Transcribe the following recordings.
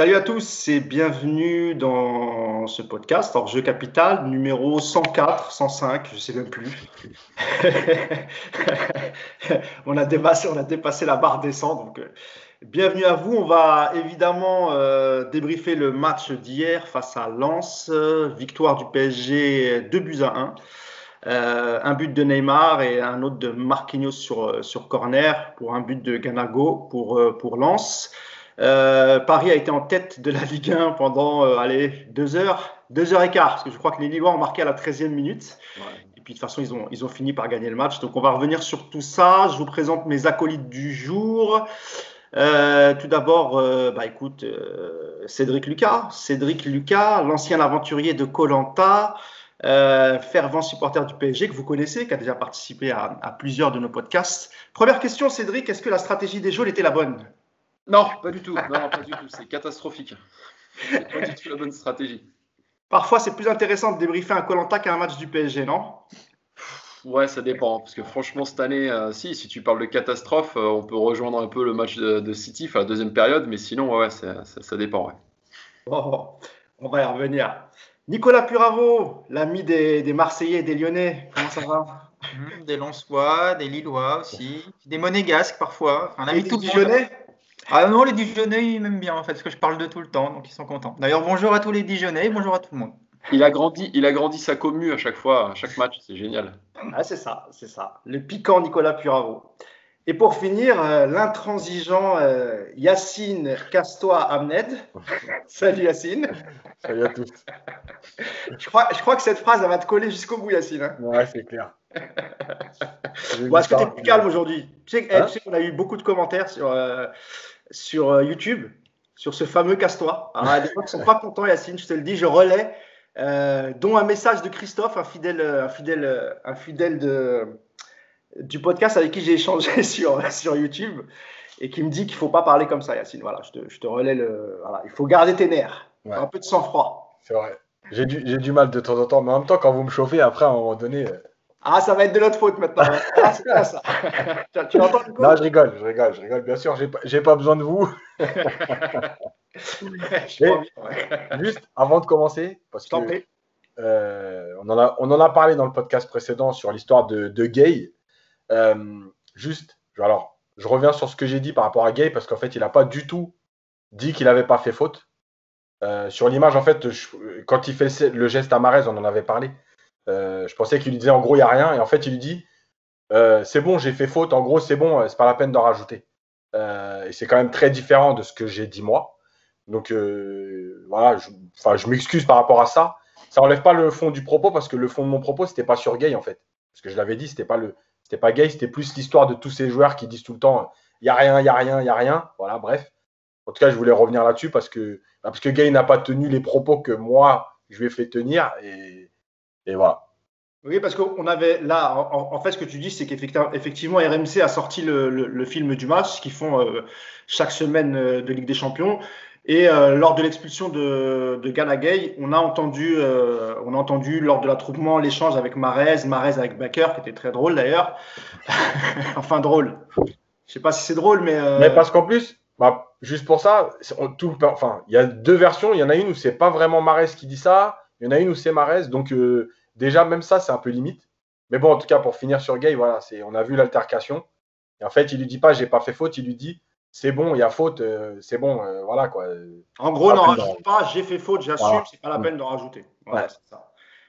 Salut à tous et bienvenue dans ce podcast hors jeu capital numéro 104, 105, je sais même plus. on, a dépassé, on a dépassé la barre des 100, donc euh, bienvenue à vous. On va évidemment euh, débriefer le match d'hier face à Lens, victoire du PSG 2 buts à 1. Euh, un but de Neymar et un autre de Marquinhos sur, sur corner pour un but de Ganago pour, pour Lens. Euh, Paris a été en tête de la Ligue 1 pendant euh, allez, deux heures, deux heures et quart, parce que je crois que les Lillois ont marqué à la 13e minute. Et puis de toute façon, ils ont, ils ont fini par gagner le match. Donc on va revenir sur tout ça. Je vous présente mes acolytes du jour. Euh, tout d'abord, bah, écoute, Cédric Lucas. Cédric Lucas, l'ancien aventurier de Colanta, fervent supporter du PSG que vous connaissez, qui a déjà participé à, à plusieurs de nos podcasts. Première question, Cédric, est-ce que la stratégie des jaunes était la bonne? Non, pas du tout. Non, pas du tout. C'est catastrophique. C'est pas du tout la bonne stratégie. Parfois, c'est plus intéressant de débriefer un Colanta qu'un match du PSG, non? Ouais, ça dépend. Parce que franchement, cette année, euh, si, si tu parles de catastrophe, euh, on peut rejoindre un peu le match de, City, enfin la deuxième période, mais sinon, ouais, ça, ça, dépend. Ouais. Bon, on va y revenir. Nicolas Puravo, l'ami des, des, Marseillais et des Lyonnais, comment ça va? Mmh, Des Lensois, des Lillois aussi, des Monégasques parfois. Ami tout ah non, les Dijonais, ils m'aiment bien en fait, parce que je parle de tout le temps, donc ils sont contents. D'ailleurs, bonjour à tous les Dijonais, bonjour à tout le monde. Il a grandi, il a grandi sa commu à chaque fois, à chaque match, c'est génial. Ah, c'est ça, c'est ça. Le piquant Nicolas Puravo. Et pour finir, euh, l'intransigeant euh, Yacine Castois Amned. Salut Yacine. Salut à tous. je, crois, je crois que cette phrase, elle va te coller jusqu'au bout, Yacine. Hein. Ouais, c'est clair. bon, Est-ce que tu es plus calme aujourd'hui? Tu sais, hein? qu'on a eu beaucoup de commentaires sur, euh, sur euh, YouTube sur ce fameux casse-toi. Alors, des gens ne sont pas contents, Yacine, je te le dis, je relais, euh, dont un message de Christophe, un fidèle, un fidèle, un fidèle de, du podcast avec qui j'ai échangé sur, sur YouTube et qui me dit qu'il ne faut pas parler comme ça, Yacine. Voilà, je te, je te relais le. Voilà, il faut garder tes nerfs, un peu de sang-froid. C'est vrai. J'ai du, du, mal de temps en temps, mais en même temps, quand vous me chauffez, après, à un moment donné, euh, ah, ça va être de notre faute maintenant. Ah, c'est pas ça. tu, entends Non, je rigole, je rigole, je rigole. Bien sûr, j'ai pas, pas besoin de vous. Juste avant de commencer, parce que euh, on, en a, on en a parlé dans le podcast précédent sur l'histoire de, de, Gay. Euh, juste, alors, je reviens sur ce que j'ai dit par rapport à Gay, parce qu'en fait, il n'a pas du tout dit qu'il n'avait pas fait faute. Euh, sur l'image, en fait, quand il fait le geste à Marez, on en avait parlé. Euh, je pensais qu'il lui disait en gros, il n'y a rien. Et en fait, il lui dit euh, c'est bon, j'ai fait faute. En gros, c'est bon, c'est pas la peine d'en rajouter. Euh, et c'est quand même très différent de ce que j'ai dit moi. Donc voilà, je, je m'excuse par rapport à ça. Ça enlève pas le fond du propos parce que le fond de mon propos, c'était pas sur Gay en fait. Parce que je l'avais dit, c'était pas le, c'était pas Gay, c'était plus l'histoire de tous ces joueurs qui disent tout le temps il n'y a rien, il n'y a rien, il n'y a rien. Voilà, bref. En tout cas, je voulais revenir là-dessus parce que, parce que Gay n'a pas tenu les propos que moi, je lui ai fait tenir. Et, et voilà. Oui, parce qu'on avait là, en, fait, ce que tu dis, c'est qu'effectivement, RMC a sorti le, film du match, qu'ils font euh, chaque semaine euh, de Ligue des Champions. Et euh, lors de l'expulsion de, de on a entendu, on a entendu lors de l'attroupement l'échange avec Marez, Marez avec Baker, qui était très drôle d'ailleurs. enfin drôle. Je sais pas si c'est drôle, mais. Mais parce qu'en plus, bah, juste pour ça, tout, enfin, il y a deux versions. Il y en a une où c'est pas vraiment Marez qui dit ça. Il y en a une où c'est Marez. Donc Déjà, même ça, c'est un peu limite. Mais bon, en tout cas, pour finir sur Gay, voilà, c'est, on a vu l'altercation. Et en fait, il lui dit pas, j'ai pas fait faute, il lui dit, c'est bon, il y a faute, euh, c'est bon, euh, voilà quoi. En gros, n'en rajoute pas, j'ai fait faute, j'assume, c'est pas la peine de rajouter.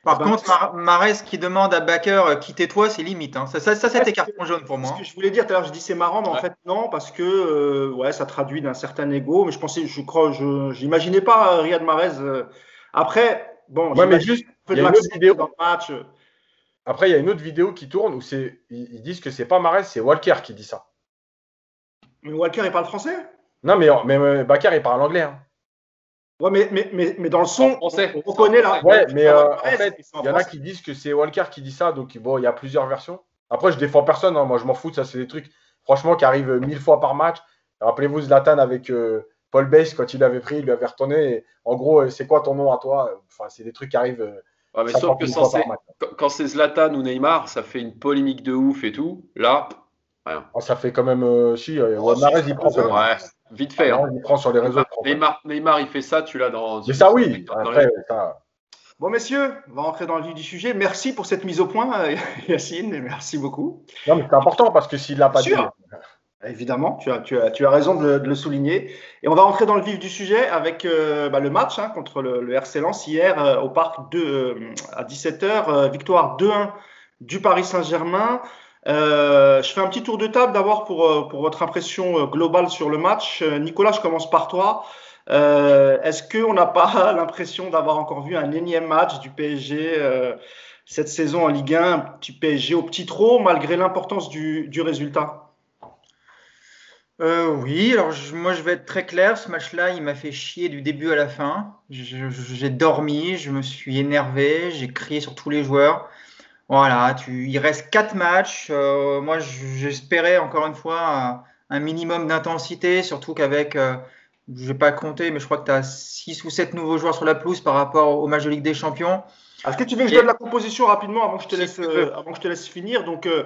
Par contre, Marès qui demande à Baker euh, quittez-toi, c'est limite. Hein. Ça, ça, ça c'était carton jaune pour moi. Ce que je voulais dire tout à l'heure, je dis c'est marrant, mais en fait non, parce que ouais, ça traduit d'un certain ego. Mais je pensais, je crois, je n'imaginais pas Riyad Mahrez. après, bon, ouais, mais juste, il y a une autre vidéo. match. Après, il y a une autre vidéo qui tourne où c'est, ils disent que c'est pas Marès, c'est Walker qui dit ça. Mais Walker, il parle français? Non, mais, mais, Bakar, il parle anglais. Hein. Ouais, mais, mais, mais, mais, dans le son, on, reconnaît la. Ouais, mais euh, en fait, il y en a qui disent que c'est Walker qui dit ça, donc bon, il y a plusieurs versions. Après, je défends personne, hein. moi je m'en fous, ça c'est des trucs, franchement, qui arrivent mille fois par match. Rappelez-vous Zlatan avec euh, Paul Bass, quand il avait pris, il lui avait retourné. en gros, euh, c'est quoi ton nom à toi? Enfin, c'est des trucs qui arrivent mais sauf que quand c'est Zlatan ou Neymar, ça fait une polémique de ouf et tout. Là, rien. Oh, ça fait quand même. Euh, si, euh, oh, il prend. Ouais. Vite fait. on prend sur les réseaux. Neymar, Neymar, il fait ça, tu l'as dans. Mais ça, oui. Après, ça... Bon, messieurs, on va rentrer dans le vif du sujet. Merci pour cette mise au point, Yacine. Merci beaucoup. Non, mais c'est important parce que s'il l'a pas dit. Évidemment, tu as, tu, as, tu as raison de, le souligner. Et on va rentrer dans le vif du sujet avec euh, bah, le match hein, contre le, le, RC Lens hier euh, au parc de, euh, à 17h. victoire 2-1 du Paris Saint-Germain. je fais un petit tour de table d'abord pour, pour votre impression globale sur le match. Nicolas, je commence par toi. Est-ce qu'on n'a pas l'impression d'avoir encore vu un énième match du PSG cette saison en Ligue 1, un PSG au petit trop, malgré l'importance du, du résultat? Euh, oui, alors moi je vais être très clair, ce match-là, il m'a fait chier du début à la fin. J'ai dormi, je me suis énervé, j'ai crié sur tous les joueurs. Voilà, tu, il reste quatre matchs. Euh, moi j'espérais encore une fois un, minimum d'intensité, surtout qu'avec, euh, je vais pas compter, mais je crois que tu as 6 ou 7 nouveaux joueurs sur la pelouse par rapport au match de Ligue des Champions. Est-ce que tu veux que je donne la composition rapidement avant que je te laisse, avant que je te laisse finir? Donc euh,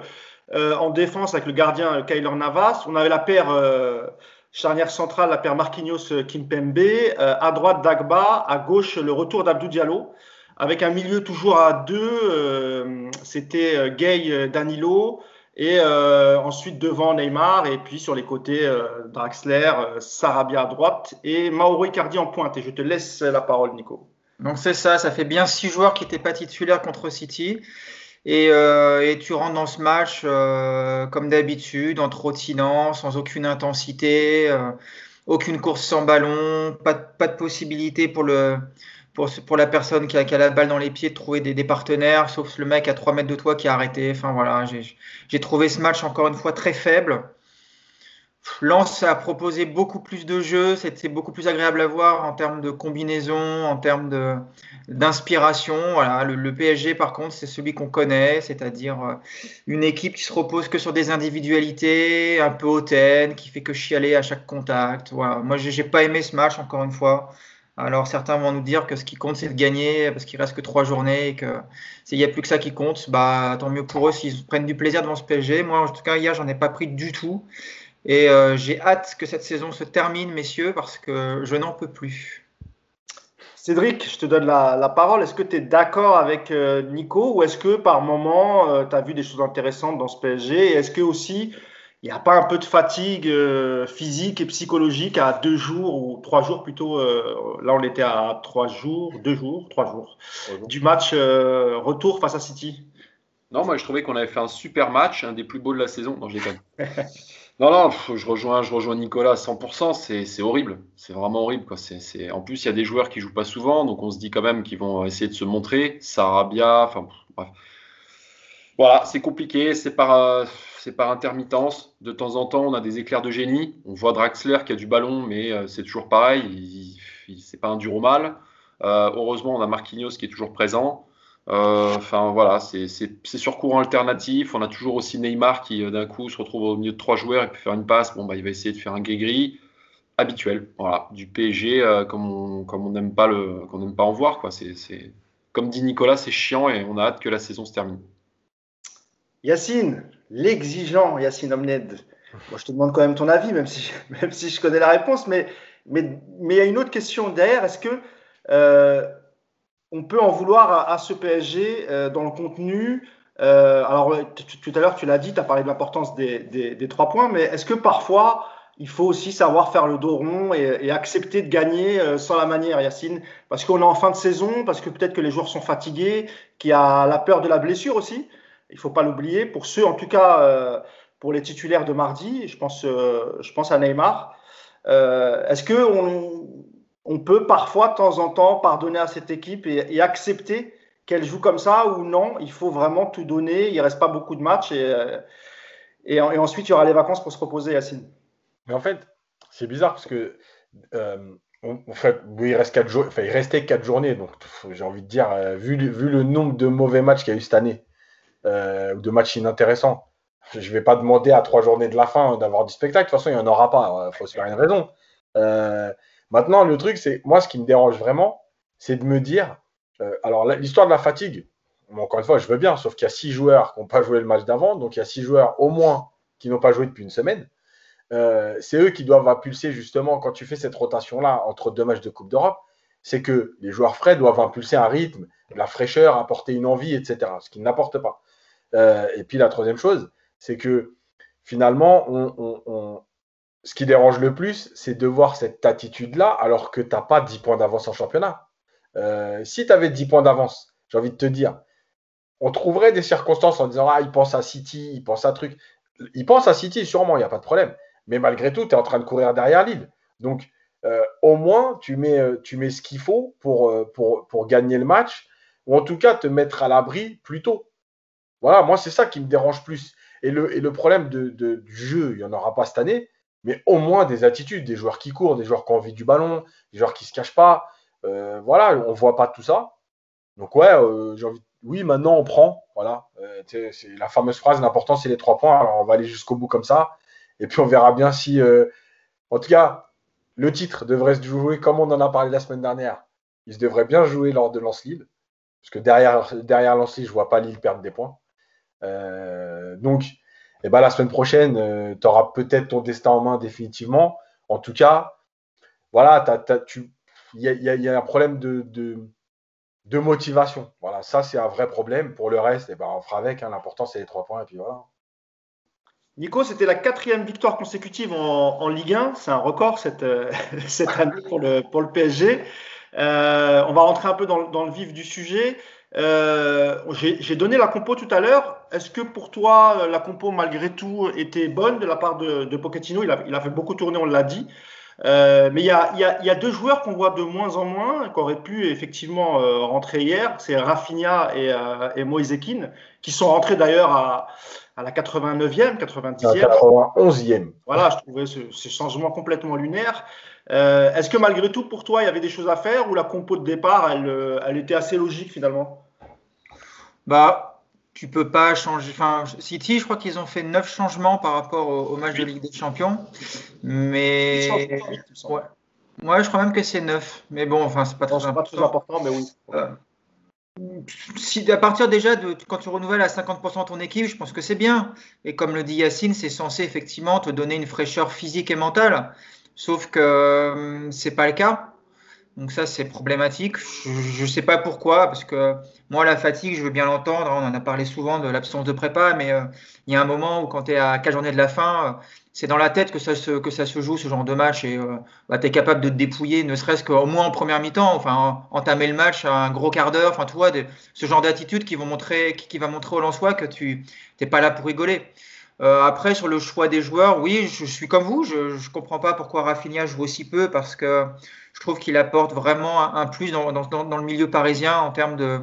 en défense avec le gardien euh, Kyler Navas. On avait la paire euh, charnière centrale, la paire Marquinhos Kimpembe. à droite Dagba, à gauche le retour d'Abdou Diallo. Avec un milieu toujours à deux, c'était Gay Danilo. Et ensuite devant Neymar, et puis sur les côtés Draxler, Sarabia à droite et Mauro Icardi en pointe. Et je te laisse la parole, Nico. Donc c'est ça, ça fait bien six joueurs qui n'étaient pas titulaires contre City. Euh, et, tu rentres dans ce match euh, comme d'habitude, en trottinant, sans aucune intensité, euh, aucune course sans ballon, pas, pas de possibilité pour, le, pour, pour la personne qui a, qui a, la balle dans les pieds de trouver des, des, partenaires, sauf le mec à 3 mètres de toi qui a arrêté. Enfin voilà, j'ai trouvé ce match encore une fois très faible. Lens a proposé beaucoup plus de jeux, c'était beaucoup plus agréable à voir en termes de combinaison, en termes d'inspiration. Voilà, le, PSG, par contre, c'est celui qu'on connaît, c'est-à-dire euh, une équipe qui se repose que sur des individualités, un peu hautaines, qui fait que chialer à chaque contact. Moi, j'ai pas aimé ce match, encore une fois. Alors certains vont nous dire que ce qui compte c'est de gagner parce qu'il reste que trois journées et que s'il n'y a plus que ça qui compte, bah tant mieux pour eux s'ils prennent du plaisir devant ce PSG. Moi en tout cas hier j'en ai pas pris du tout. Et euh, j'ai hâte que cette saison se termine, messieurs, parce que je n'en peux plus. Cédric, je te donne la, parole. Est-ce que tu es d'accord avec euh, Nico ou est-ce que par moment, euh, tu as vu des choses intéressantes dans ce PSG est-ce que aussi, il n'y a pas un peu de fatigue physique et psychologique à deux jours ou trois jours plutôt Là, on était à trois jours, deux jours, trois jours, du match retour face à City? Non, moi je trouvais qu'on avait fait un super match, un des plus beaux de la saison. Non, j'ai Non, non, je rejoins, je rejoins Nicolas à 100%, c'est horrible, c'est vraiment horrible. En plus, il y a des joueurs qui jouent pas souvent, donc on se dit quand même qu'ils vont essayer de se montrer. Sarabia, enfin bref. Voilà, c'est compliqué, c'est par, par intermittence. De temps en temps, on a des éclairs de génie. On voit Draxler qui a du ballon, mais euh, c'est toujours pareil, c'est pas un dur au mal. Euh, heureusement, on a Marquinhos qui est toujours présent. Euh, enfin voilà, c'est sur courant alternatif. On a toujours aussi Neymar qui euh, d'un coup se retrouve au milieu de trois joueurs et peut faire une passe. Bon bah il va essayer de faire un gris habituel. Voilà, du PSG euh, comme on n'aime pas en voir quoi. Comme dit Nicolas, c'est chiant et on a hâte que la saison se termine. Yacine, l'exigeant Yacine Omned. Moi, je te demande quand même ton avis, même si je connais la réponse, mais mais il y a une autre question derrière. Est-ce que on peut en vouloir à, ce PSG euh, dans le contenu. Euh, alors, tout à l'heure, tu l'as dit, tu as parlé de l'importance des, trois points, mais est-ce que parfois, il faut aussi savoir faire le dos rond et, accepter de gagner euh, sans la manière, Yacine? Parce qu'on est en fin de saison, parce que peut-être que les joueurs sont fatigués, qu'il y a la peur de la blessure aussi. Il ne faut pas l'oublier. Pour ceux, en tout cas, pour les titulaires de mardi, je pense, je pense à Neymar. est-ce que on, on peut parfois, de temps en temps, pardonner à cette équipe et, accepter qu'elle joue comme ça ou non, il faut vraiment tout donner. Il ne reste pas beaucoup de matchs et, euh, et, ensuite il y aura les vacances pour se reposer, Yacine. Mais en fait, c'est bizarre parce que euh, en fait, il, reste quatre jours, enfin, il restait quatre journées, donc j'ai envie de dire, euh, vu, le nombre de mauvais matchs qu'il y a eu cette année, ou de matchs inintéressants, je ne vais pas demander à trois journées de la fin d'avoir du spectacle. De toute façon, il n'y en aura pas. Il faut se faire une raison. Maintenant, le truc, c'est moi, ce qui me dérange vraiment, c'est de me dire, euh, alors l'histoire de la fatigue, encore une fois, je veux bien, sauf qu'il y a six joueurs qui n'ont pas joué le match d'avant, donc il y a six joueurs au moins qui n'ont pas joué depuis une semaine. euh, c'est eux qui doivent impulser justement quand tu fais cette rotation-là entre deux matchs de Coupe d'Europe. C'est que les joueurs frais doivent impulser un rythme, la fraîcheur, apporter une envie, etc. Ce qu'ils n'apportent pas. Euh, et puis la troisième chose, c'est que finalement, ce qui dérange le plus, c'est de voir cette attitude-là alors que tu n'as pas 10 points d'avance en championnat. Euh, si tu avais 10 points d'avance, j'ai envie de te dire, on trouverait des circonstances en disant Ah, il pense à City, il pense à truc. Il pense à City, sûrement, il n'y a pas de problème. Mais malgré tout, tu es en train de courir derrière Lille. Donc, euh, au moins, tu mets, euh, tu mets ce qu'il faut pour, gagner le match, ou en tout cas te mettre à l'abri plus tôt. Voilà, moi, c'est ça qui me dérange plus. Et le, et le problème de, du jeu, il n'y en aura pas cette année, mais au moins des attitudes, des joueurs qui courent, des joueurs qui ont envie du ballon, des joueurs qui se cachent pas. voilà, on voit pas tout ça. Donc, ouais, j'ai envie oui, maintenant on prend. Voilà. Euh, c'est la fameuse phrase, l'important c'est les trois points. Alors on va aller jusqu'au bout comme ça. Et puis on verra bien si. Euh, en tout cas, le titre devrait se jouer comme on en a parlé la semaine dernière. Il se devrait bien jouer lors de Lance Lille. Parce que derrière, derrière Lance Lille, je vois pas Lille perdre des points. Euh, donc, eh ben, la semaine prochaine, tu auras peut-être ton destin en main définitivement. En tout cas, voilà, il y, a un problème de de motivation. Voilà, ça c'est un vrai problème. Pour le reste, eh ben, on fera avec. Hein. L'important c'est les trois points et puis voilà. Nico, c'était la quatrième victoire consécutive en, Ligue 1. C'est un record cette, euh, cette année pour le, pour le PSG. Euh, on va rentrer un peu dans, le vif du sujet. Euh, j'ai donné la compo tout à l'heure. Est-ce que pour toi, la compo, malgré tout, était bonne de la part de, de Pochettino? Il a, il a, fait beaucoup tourner, on l'a dit. Euh, mais il y a, y, a, y a, deux joueurs qu'on voit de moins en moins, qui auraient pu effectivement euh, rentrer hier. C'est Rafinha et, euh, et Moïse qui sont rentrés d'ailleurs à, à, la 89e, 90e. La 91e. Voilà, je trouvais ce, ce changement complètement lunaire. Euh, Est-ce que malgré tout, pour toi, il y avait des choses à faire ou la compo de départ, elle, elle était assez logique finalement? Bah, tu peux pas changer. Enfin, City, je crois qu'ils ont fait neuf changements par rapport au, match de Ligue des Champions. Mais. Ouais. ouais. je crois même que c'est neuf. Mais bon, enfin, c'est pas, très, pas très important. mais oui. Euh, si, à partir déjà de quand tu renouvelles à 50% ton équipe, je pense que c'est bien. Et comme le dit Yacine, c'est censé effectivement te donner une fraîcheur physique et mentale. Sauf que euh, c'est pas le cas. Donc ça, c'est problématique. Je ne sais pas pourquoi, parce que moi, la fatigue, je veux bien l'entendre. On en a parlé souvent de l'absence de prépa, mais euh, il y a un moment où quand tu es à quatre journées de la fin, euh, c'est dans la tête que ça, se, que ça se joue, ce genre de match, et euh, bah, tu capable de te dépouiller, ne serait-ce qu'au moins en première mi-temps, enfin, entamer le match à un gros quart d'heure, enfin, tu vois, ce genre d'attitude qui, qui va montrer au Lensois que tu n'es pas là pour rigoler. Euh, après, sur le choix des joueurs, oui, je, suis comme vous. Je ne comprends pas pourquoi Rafinha joue aussi peu parce que je trouve qu'il apporte vraiment un, plus dans, dans, dans, le milieu parisien en termes de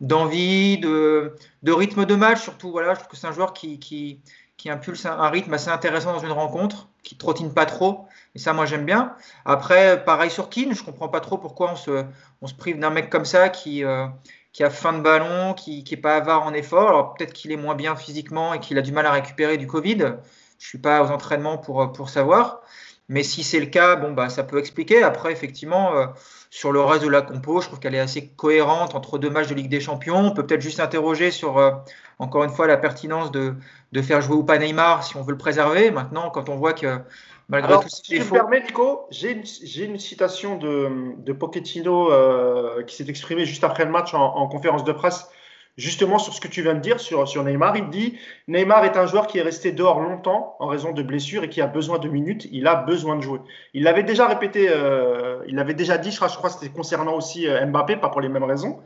d'envie, de, de, rythme de match surtout. Voilà, je trouve que c'est un joueur qui, qui, qui impulse un, rythme assez intéressant dans une rencontre, qui trottine pas trop. Et ça, moi, j'aime bien. Après, pareil sur Keane, je comprends pas trop pourquoi on se, on se prive d'un mec comme ça qui, euh, qui a fin de ballon, qui n'est pas avare en effort. Alors peut-être qu'il est moins bien physiquement et qu'il a du mal à récupérer du Covid. Je ne suis pas aux entraînements pour, pour savoir. Mais si c'est le cas, bon, bah, ça peut expliquer. Après, effectivement, euh, sur le reste de la compo, je trouve qu'elle est assez cohérente entre deux matchs de Ligue des Champions. On peut peut-être juste s'interroger sur, euh, encore une fois, la pertinence de, de faire jouer ou pas Neymar si on veut le préserver. Maintenant, quand on voit que Malgré Alors, si tu me permets, Nico, j'ai une, une, citation de, de Pochettino euh, qui s'est exprimé juste après le match en, en, conférence de presse, justement sur ce que tu viens de dire sur, sur Neymar. Il dit Neymar est un joueur qui est resté dehors longtemps en raison de blessures et qui a besoin de minutes. Il a besoin de jouer. Il l'avait déjà répété, euh, il l'avait déjà dit, je crois, je crois que c'était concernant aussi euh, Mbappé, pas pour les mêmes raisons.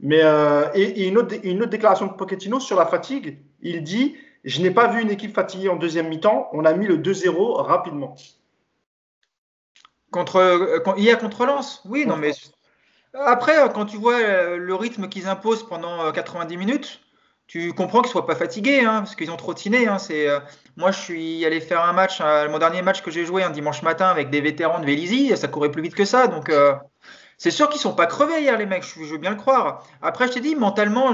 Mais euh, et, et une, autre, une autre déclaration de Pochettino sur la fatigue, il dit je n'ai pas vu une équipe fatiguée en deuxième mi-temps. On a mis le 2-0 rapidement. Contre, euh, hier contre Lens Oui, non, mais après, euh, quand tu vois euh, le rythme qu'ils imposent pendant 90 minutes, tu comprends qu'ils ne soient pas fatigués, hein, parce qu'ils ont trottiné. Hein, moi, je suis allé faire un match, mon dernier match que j'ai joué un dimanche matin avec des vétérans de Vélizy, ça courait plus vite que ça. Donc, c'est sûr qu'ils sont pas crevés hier, les mecs, je, veux bien le croire. Après, je t'ai dit, mentalement,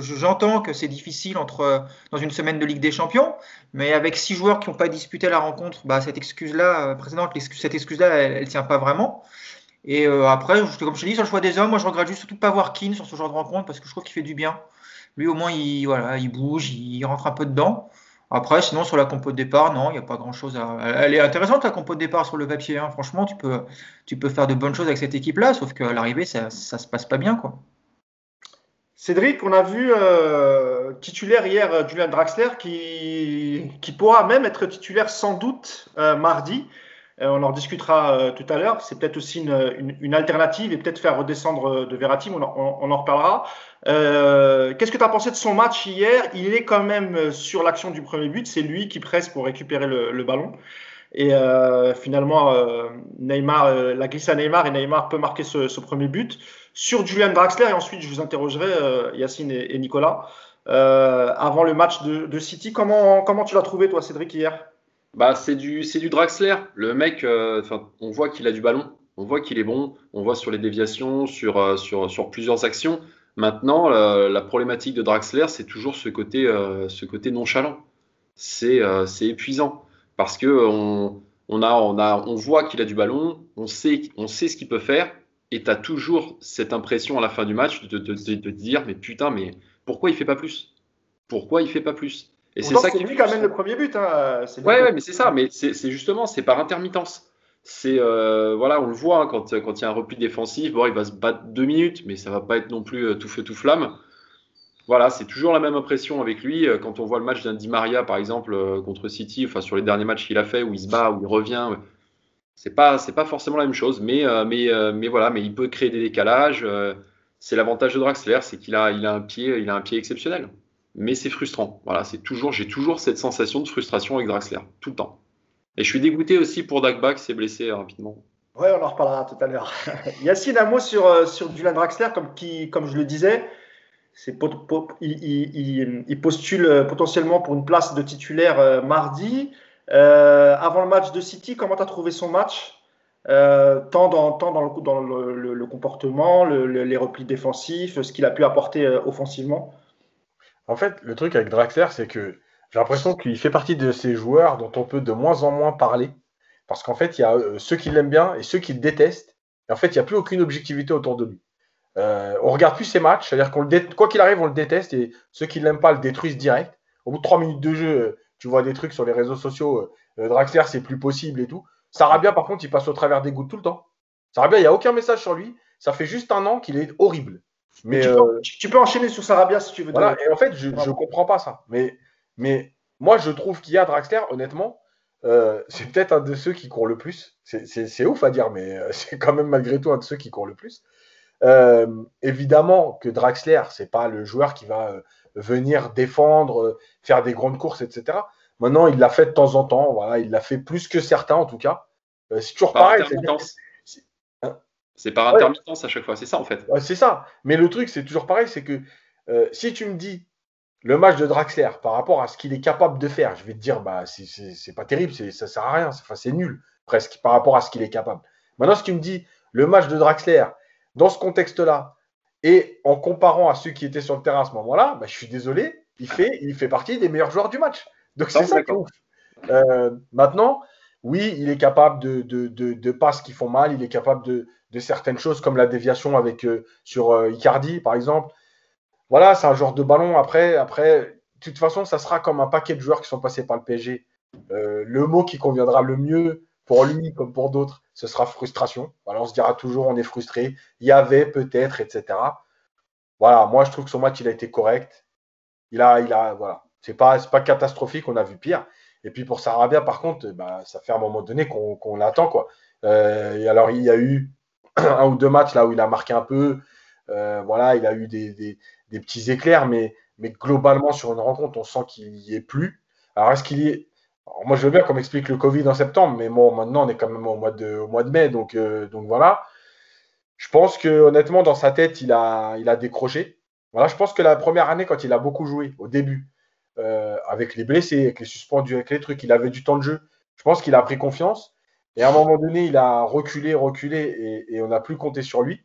j'entends que c'est difficile entre, dans une semaine de Ligue des Champions, mais avec six joueurs qui n'ont pas disputé la rencontre, bah, cette excuse-là, euh, précédente, cette excuse-là, elle, ne tient pas vraiment. Et euh, après, comme je t'ai dit, sur le choix des hommes, moi, je regrette juste surtout de pas voir Keane sur ce genre de rencontre parce que je trouve qu'il fait du bien. Lui, au moins, il, il bouge, il rentre un peu dedans. Après, sinon, sur la compo de départ, non, il n'y a pas grand-chose à. Elle est intéressante, la compo de départ sur le papier. Hein. Franchement, tu peux, faire de bonnes choses avec cette équipe-là, sauf qu'à l'arrivée, ça ne se passe pas bien. quoi. Cédric, on a vu euh, titulaire hier euh, Julian Draxler qui, qui pourra même être titulaire sans doute euh, mardi. On en discutera tout à l'heure. C'est peut-être aussi une, alternative et peut-être faire redescendre de Verratti. On, en reparlera. Qu'est-ce que tu as pensé de son match hier? Il est quand même sur l'action du premier but. C'est lui qui presse pour récupérer le, ballon. Et finalement, Neymar, la glisse à Neymar et Neymar peut marquer ce, premier but sur Julian Draxler et ensuite je vous interrogerai euh, Yacine et, Nicolas. Euh, avant le match de, City, comment, comment tu l'as trouvé toi Cédric hier? Bah, c'est du, du Draxler. Le mec, euh, on voit qu'il a du ballon, on voit qu'il est bon, on voit sur les déviations, sur, sur, sur plusieurs actions. Maintenant, la, problématique de Draxler, c'est toujours ce côté, ce côté nonchalant. C'est épuisant parce que on, on, a, on, a, on voit qu'il a du ballon, on sait, on sait ce qu'il peut faire, et tu as toujours cette impression à la fin du match de, te dire mais putain, mais pourquoi il fait pas plus? Pourquoi il fait pas plus? Et c'est ça qui lui qui amène le premier but. Hein. Ouais, ouais, mais c'est ça. Mais c'est justement, c'est par intermittence. C'est euh, voilà, on le voit hein, quand quand il y a un repli défensif. Bon, il va se battre deux minutes, mais ça va pas être non plus euh, tout feu tout flamme. Voilà, c'est toujours la même impression avec lui. Euh, quand on voit le match d'un Di Maria, par exemple, contre City, enfin sur les derniers matchs qu'il a fait, où il se bat, où il revient, c'est pas c'est pas forcément la même chose, mais euh, mais euh, mais voilà, mais il peut créer des décalages. Euh, c'est l'avantage de Draxler, c'est qu'il a il a un pied il a un pied exceptionnel. Mais c'est frustrant. Voilà, c'est toujours j'ai toujours cette sensation de frustration avec Draxler tout le temps. Et je suis dégoûté aussi pour Dagba qui s'est blessé rapidement. Ouais, on en reparlera tout à l'heure. Yacine, un mot sur, sur Dylan Draxler, comme, qui, comme je le disais, il, postule potentiellement pour une place de titulaire mardi. Euh, avant le match de City, comment tu as trouvé son match euh, tant dans, tant dans, le, dans le, comportement, les replis défensifs, ce qu'il a pu apporter euh, offensivement? En fait, le truc avec Draxler, c'est que j'ai l'impression qu'il fait partie de ces joueurs dont on peut de moins en moins parler. Parce qu'en fait, il y a ceux qui l'aiment bien et ceux qui le détestent. Et en fait, il n'y a plus aucune objectivité autour de lui. Euh, on regarde plus ses matchs, c'est-à-dire qu'on quoi qu'il arrive, on le déteste et ceux qui ne l'aiment pas le détruisent direct. Au bout de trois minutes de jeu, tu vois des trucs sur les réseaux sociaux, euh, Draxler, c'est plus possible et tout. Sarabia, par contre, il passe au travers des gouttes tout le temps. Sarabia, il n'y a aucun message sur lui. Ça fait juste un an qu'il est horrible. Mais, tu, peux, euh, enchaîner sur Sarabia si tu veux. Voilà, et en fait, je ne comprends pas ça. Mais, mais moi, je trouve qu'il y a Draxler, honnêtement, euh, c'est peut-être un de ceux qui court le plus. C'est ouf à dire, mais c'est quand même malgré tout un de ceux qui court le plus. évidemment que Draxler, c'est pas le joueur qui va venir défendre, euh, faire des grandes courses, etc. Maintenant, il l'a fait de temps en temps. Voilà, il l'a fait plus que certains, en tout cas. Euh, c'est toujours pareil. C'est par intermittence à chaque fois. C'est ça, en fait. c'est ça. Mais le truc, c'est toujours pareil. C'est que euh, si tu me dis le match de Draxler par rapport à ce qu'il est capable de faire, je vais te dire, bah, c'est pas terrible, ça sert à rien. C'est nul, presque, par rapport à ce qu'il est capable. Maintenant, si tu me dis le match de Draxler dans ce contexte-là, et en comparant à ceux qui étaient sur le terrain à ce moment-là, bah, je suis désolé, il fait, il fait partie des meilleurs joueurs du match. Donc c'est ça qui euh, maintenant, oui, il est capable de, de, de, passes qui font mal, il est capable de, certaines choses comme la déviation avec, euh, sur euh, Icardi, par exemple. Voilà, c'est un genre de ballon. Après, après, de toute façon, ça sera comme un paquet de joueurs qui sont passés par le PSG. le mot qui conviendra le mieux pour lui comme pour d'autres, ce sera frustration. Voilà, on se dira toujours on est frustré. Il y avait peut-être, etc. Voilà, moi je trouve que son match il a été correct. Il a, il a, voilà, c'est pas, pas catastrophique. On a vu pire. Et puis pour Sarabia, par contre, bah, ça fait un moment donné qu'on l'attend. Euh, alors il y a eu un ou deux matchs là où il a marqué un peu. Euh, voilà, il a eu des, petits éclairs, mais, globalement sur une rencontre, on sent qu'il n'y est plus. Alors est-ce qu'il y est? Moi, je veux bien qu'on m'explique le Covid en septembre, mais bon, maintenant, on est quand même au mois de, mai, donc, euh, donc voilà. Je pense que honnêtement, dans sa tête, il a, il a décroché. Voilà, je pense que la première année, quand il a beaucoup joué, au début, euh, avec les blessés, avec les suspendus, avec les trucs, il avait du temps de jeu. Je pense qu'il a pris confiance. Et à un moment donné, il a reculé, reculé, et, on n'a plus compté sur lui.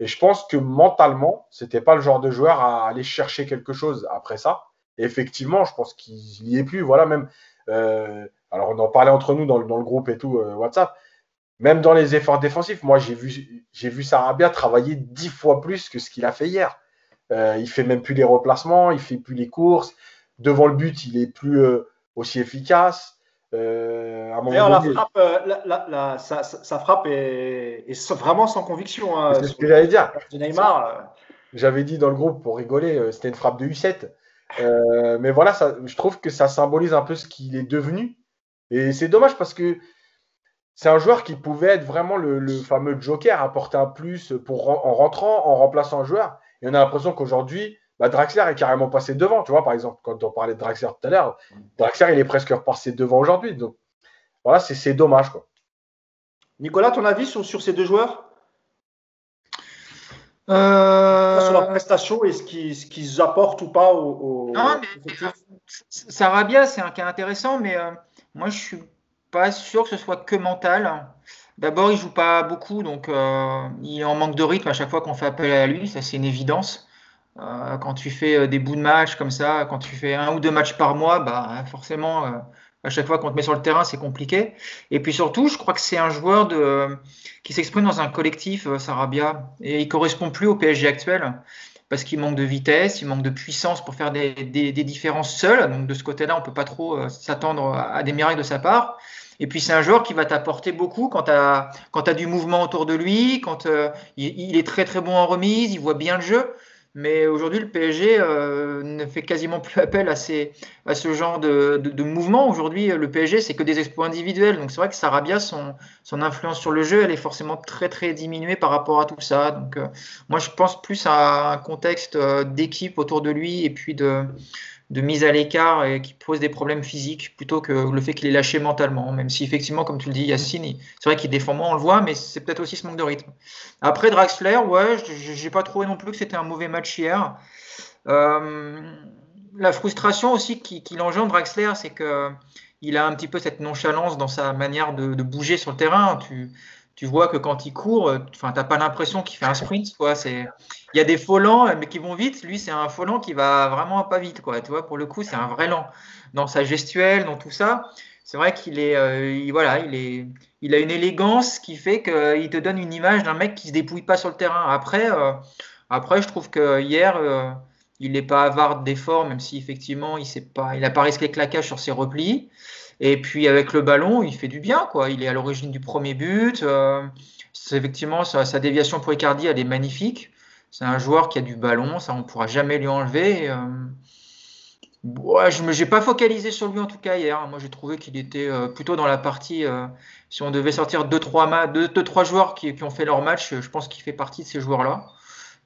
Et je pense que mentalement, c'était pas le genre de joueur à aller chercher quelque chose après ça. Et effectivement, je pense qu'il n'y est plus. Voilà, même euh, alors, on en parlait entre nous dans, le groupe et tout, euh, WhatsApp. Même dans les efforts défensifs, moi, j'ai vu, vu Sarabia travailler dix fois plus que ce qu'il a fait hier. Euh, il fait même plus les replacements, il fait plus les courses. Devant le but, il est plus aussi efficace. Euh, la frappe, euh, sa, frappe est, vraiment sans conviction. Hein, c'est ce que j'allais dire. Neymar. Euh. J'avais dit dans le groupe pour rigoler, c'était une frappe de U7. mais voilà, ça, je trouve que ça symbolise un peu ce qu'il est devenu. Et c'est dommage parce que c'est un joueur qui pouvait être vraiment le, fameux joker, apporter un plus pour, en rentrant, en remplaçant un joueur. Et on a l'impression qu'aujourd'hui, bah, Draxler est carrément passé devant. Tu vois, par exemple, quand on parlait de Draxler tout à l'heure, Draxler, il est presque repassé devant aujourd'hui. Donc, voilà, c'est dommage. Quoi. Nicolas, ton avis sur, sur ces deux joueurs? Euh... Sur leur prestation et ce qu'ils apportent ou pas au. non, mais, Sarabia, c'est un cas intéressant, mais euh, moi, je suis pas sûr que ce soit que mental. D'abord, il joue pas beaucoup, donc euh, il est en manque de rythme à chaque fois qu'on fait appel à lui, ça c'est une évidence. Euh, quand tu fais euh, des bouts de match comme ça, quand tu fais un ou deux matchs par mois, bah, forcément, euh, à chaque fois qu'on te met sur le terrain, c'est compliqué. Et puis surtout, je crois que c'est un joueur de, qui s'exprime dans un collectif, Sarabia, et il correspond plus au PSG actuel parce qu'il manque de vitesse, il manque de puissance pour faire des, des, différences seuls. Donc de ce côté-là, on peut pas trop s'attendre à des miracles de sa part. Et puis c'est un joueur qui va t'apporter beaucoup quand tu as, du mouvement autour de lui, quand il, est très très bon en remise, il voit bien le jeu. Mais aujourd'hui, le PSG euh, ne fait quasiment plus appel à, ces, à ce genre de, de, mouvement. Aujourd'hui, le PSG, c'est que des exploits individuels. Donc c'est vrai que Sarabia, son, son influence sur le jeu, elle est forcément très très diminuée par rapport à tout ça. Donc euh, moi, je pense plus à un contexte euh, d'équipe autour de lui et puis de, de mise à l'écart et qui pose des problèmes physiques plutôt que le fait qu'il est lâché mentalement. Même si effectivement, comme tu le dis, Yacine, c'est vrai qu'il défend moins, on le voit, mais c'est peut-être aussi ce manque de rythme. Après Draxler, ouais, j'ai pas trouvé non plus que c'était un mauvais match hier. Euh, la frustration aussi qu'il qui engendre Draxler, c'est que il a un petit peu cette nonchalance dans sa manière de, de bouger sur le terrain. Tu, tu vois que quand il court, euh, enfin, t'as pas l'impression qu'il fait un sprint, quoi. C'est, il y a des faux lents, mais qui vont vite. Lui, c'est un faux lent qui va vraiment pas vite, quoi. Tu vois, pour le coup, c'est un vrai lent dans sa gestuelle, dans tout ça. C'est vrai qu'il est, euh, voilà, il est, il a une élégance qui fait qu'il te donne une image d'un mec qui se dépouille pas sur le terrain. Après, euh, après, je trouve que hier, il n'est pas avare d'efforts, même si effectivement, il n'a pas, il a pas risqué le claquage sur ses replis. Et puis avec le ballon, il fait du bien, quoi. Il est à l'origine du premier but. Euh, effectivement, sa, déviation pour Icardi, elle est magnifique. C'est un joueur qui a du ballon, ça on ne pourra jamais lui enlever. Euh, je n'ai pas focalisé sur lui en tout cas hier. Moi j'ai trouvé qu'il était euh, plutôt dans la partie. Euh, si on devait sortir 2-3 deux, deux, trois joueurs qui, ont fait leur match, je pense qu'il fait partie de ces joueurs-là.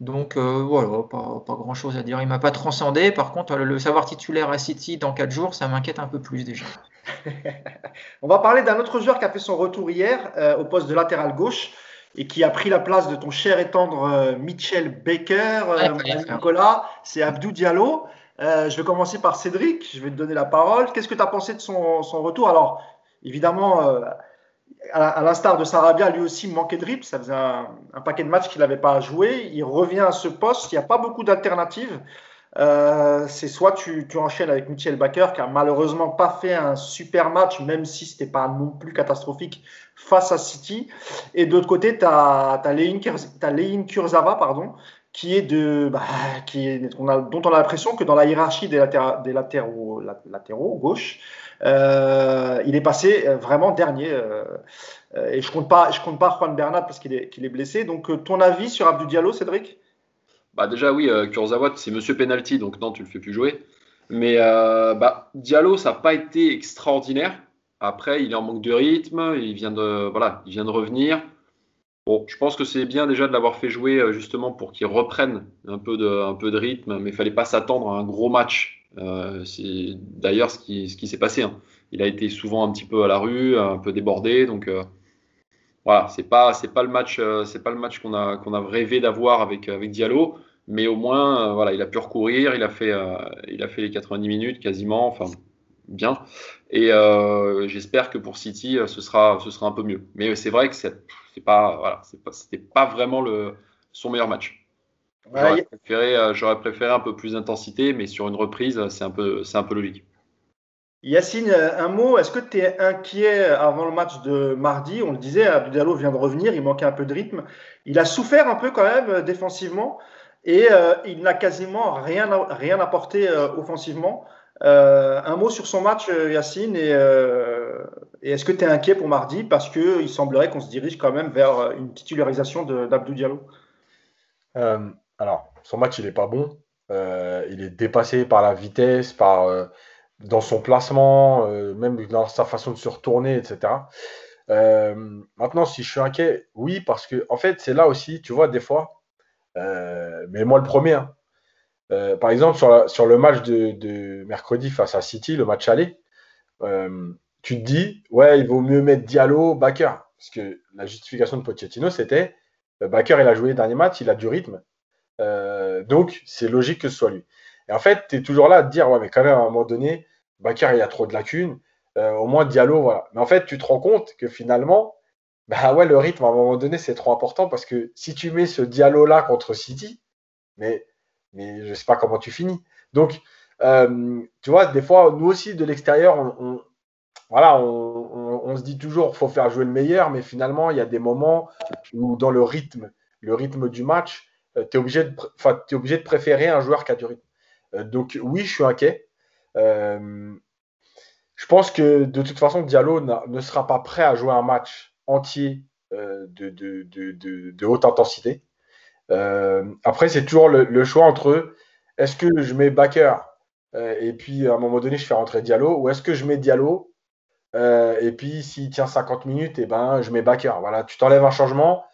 Donc voilà, pas, pas, grand chose à dire. Il m'a pas transcendé. Par contre, le savoir titulaire à City dans 4 jours, ça m'inquiète un peu plus déjà. On va parler d'un autre joueur qui a fait son retour hier euh, au poste de latéral gauche et qui a pris la place de ton cher et tendre euh, Mitchell Baker, Nicolas, c'est Abdou Diallo. je vais commencer par Cédric, je vais te donner la parole. Qu'est-ce que tu as pensé de son, son retour? Alors, évidemment, à l'instar de Sarabia, lui aussi manquait de rythme. Ça faisait un, paquet de matchs qu'il n'avait pas joué. Il revient à ce poste. Il n'y a pas beaucoup d'alternatives. Euh, c'est soit tu, enchaînes avec Michel Baker, qui a malheureusement pas fait un super match, même si c'était pas non plus catastrophique face à City. Et d'autre côté, tu as, Kurzawa, pardon, qui est de, bah, qui est, dont on a l'impression que dans la hiérarchie des, des latéraux, latéraux gauche, euh, il est passé euh, vraiment dernier. Euh, et je compte pas, je compte pas Juan Bernat parce qu'il est, qu'il est blessé. Donc, ton avis sur Abdou Diallo, Cédric? Bah déjà oui, Kurzawa, c'est Monsieur Penalty, donc non, tu le fais plus jouer. Mais bah, Diallo, ça n'a pas été extraordinaire. Après, il est en manque de rythme, il vient de, voilà, il vient de revenir. Bon, je pense que c'est bien déjà de l'avoir fait jouer justement pour qu'il reprenne un peu de, un peu de rythme, mais il fallait pas s'attendre à un gros match euh, c'est d'ailleurs ce qui, ce qui s'est passé. Hein. Il a été souvent un petit peu à la rue, un peu débordé, donc euh, voilà, c'est pas c'est pas le match euh, c'est pas le match qu'on a qu'on a rêvé d'avoir avec avec Diallo, mais au moins voilà, il a pu recourir, il a fait il a fait les 90 minutes quasiment, enfin bien. Et j'espère que pour City ce sera ce sera un peu mieux. Mais c'est vrai que c'est pas voilà, c'est pas c'était pas vraiment le son meilleur match. Euh, j'aurais préféré, un peu plus d'intensité, mais sur une reprise, c'est un peu, c'est un peu logique. Yacine, un mot, est-ce que tu es inquiet avant le match de mardi? On le disait, Abdou vient de revenir, il manquait un peu de rythme. Il a souffert un peu quand même euh, défensivement et euh, il n'a quasiment rien, rien apporté offensivement. un mot sur son match, Yacine, et, est-ce que tu es inquiet pour mardi? Parce qu'il semblerait qu'on se dirige quand même vers une titularisation d'Abdou Diallo. alors, son match, il n'est pas bon. il est dépassé par la vitesse, par dans son placement, même dans sa façon de se retourner, etc. Euh, maintenant, si je suis inquiet, oui, parce que en fait, c'est là aussi, tu vois, des fois, euh, mais moi le premier, hein. euh, par exemple, sur, sur, le match de, mercredi face à City, le match aller, tu te dis, ouais, il vaut mieux mettre Diallo, Bakker, parce que la justification de Pochettino, c'était, Bakker, il a joué les derniers matchs, il a du rythme, donc c'est logique que ce soit lui. Et en fait, tu es toujours là à te dire, ouais, mais quand même, à un moment donné, Bakker, il a trop de lacunes. Euh, au moins Diallo, voilà. Mais en fait, tu te rends compte que finalement, bah ouais, le rythme à un moment donné, c'est trop important parce que si tu mets ce Diallo-là contre City, mais, mais je sais pas comment tu finis. Donc, euh, tu vois, des fois, nous aussi, de l'extérieur, on, voilà, on, se dit toujours faut faire jouer le meilleur, mais finalement, il y a des moments où dans le rythme, le rythme du match, euh, tu es obligé de préférer un joueur qui a du rythme. donc oui, je suis inquiet. Je pense que de toute façon, Diallo ne sera pas prêt à jouer un match entier euh, de, haute intensité. Euh, après, c'est toujours le, choix entre est-ce que je mets Baker euh, et puis à un moment donné, je fais rentrer Diallo ou est-ce que je mets Diallo et puis s'il tient 50 minutes, et eh ben, je mets Baker. Voilà, tu t'enlèves un changement.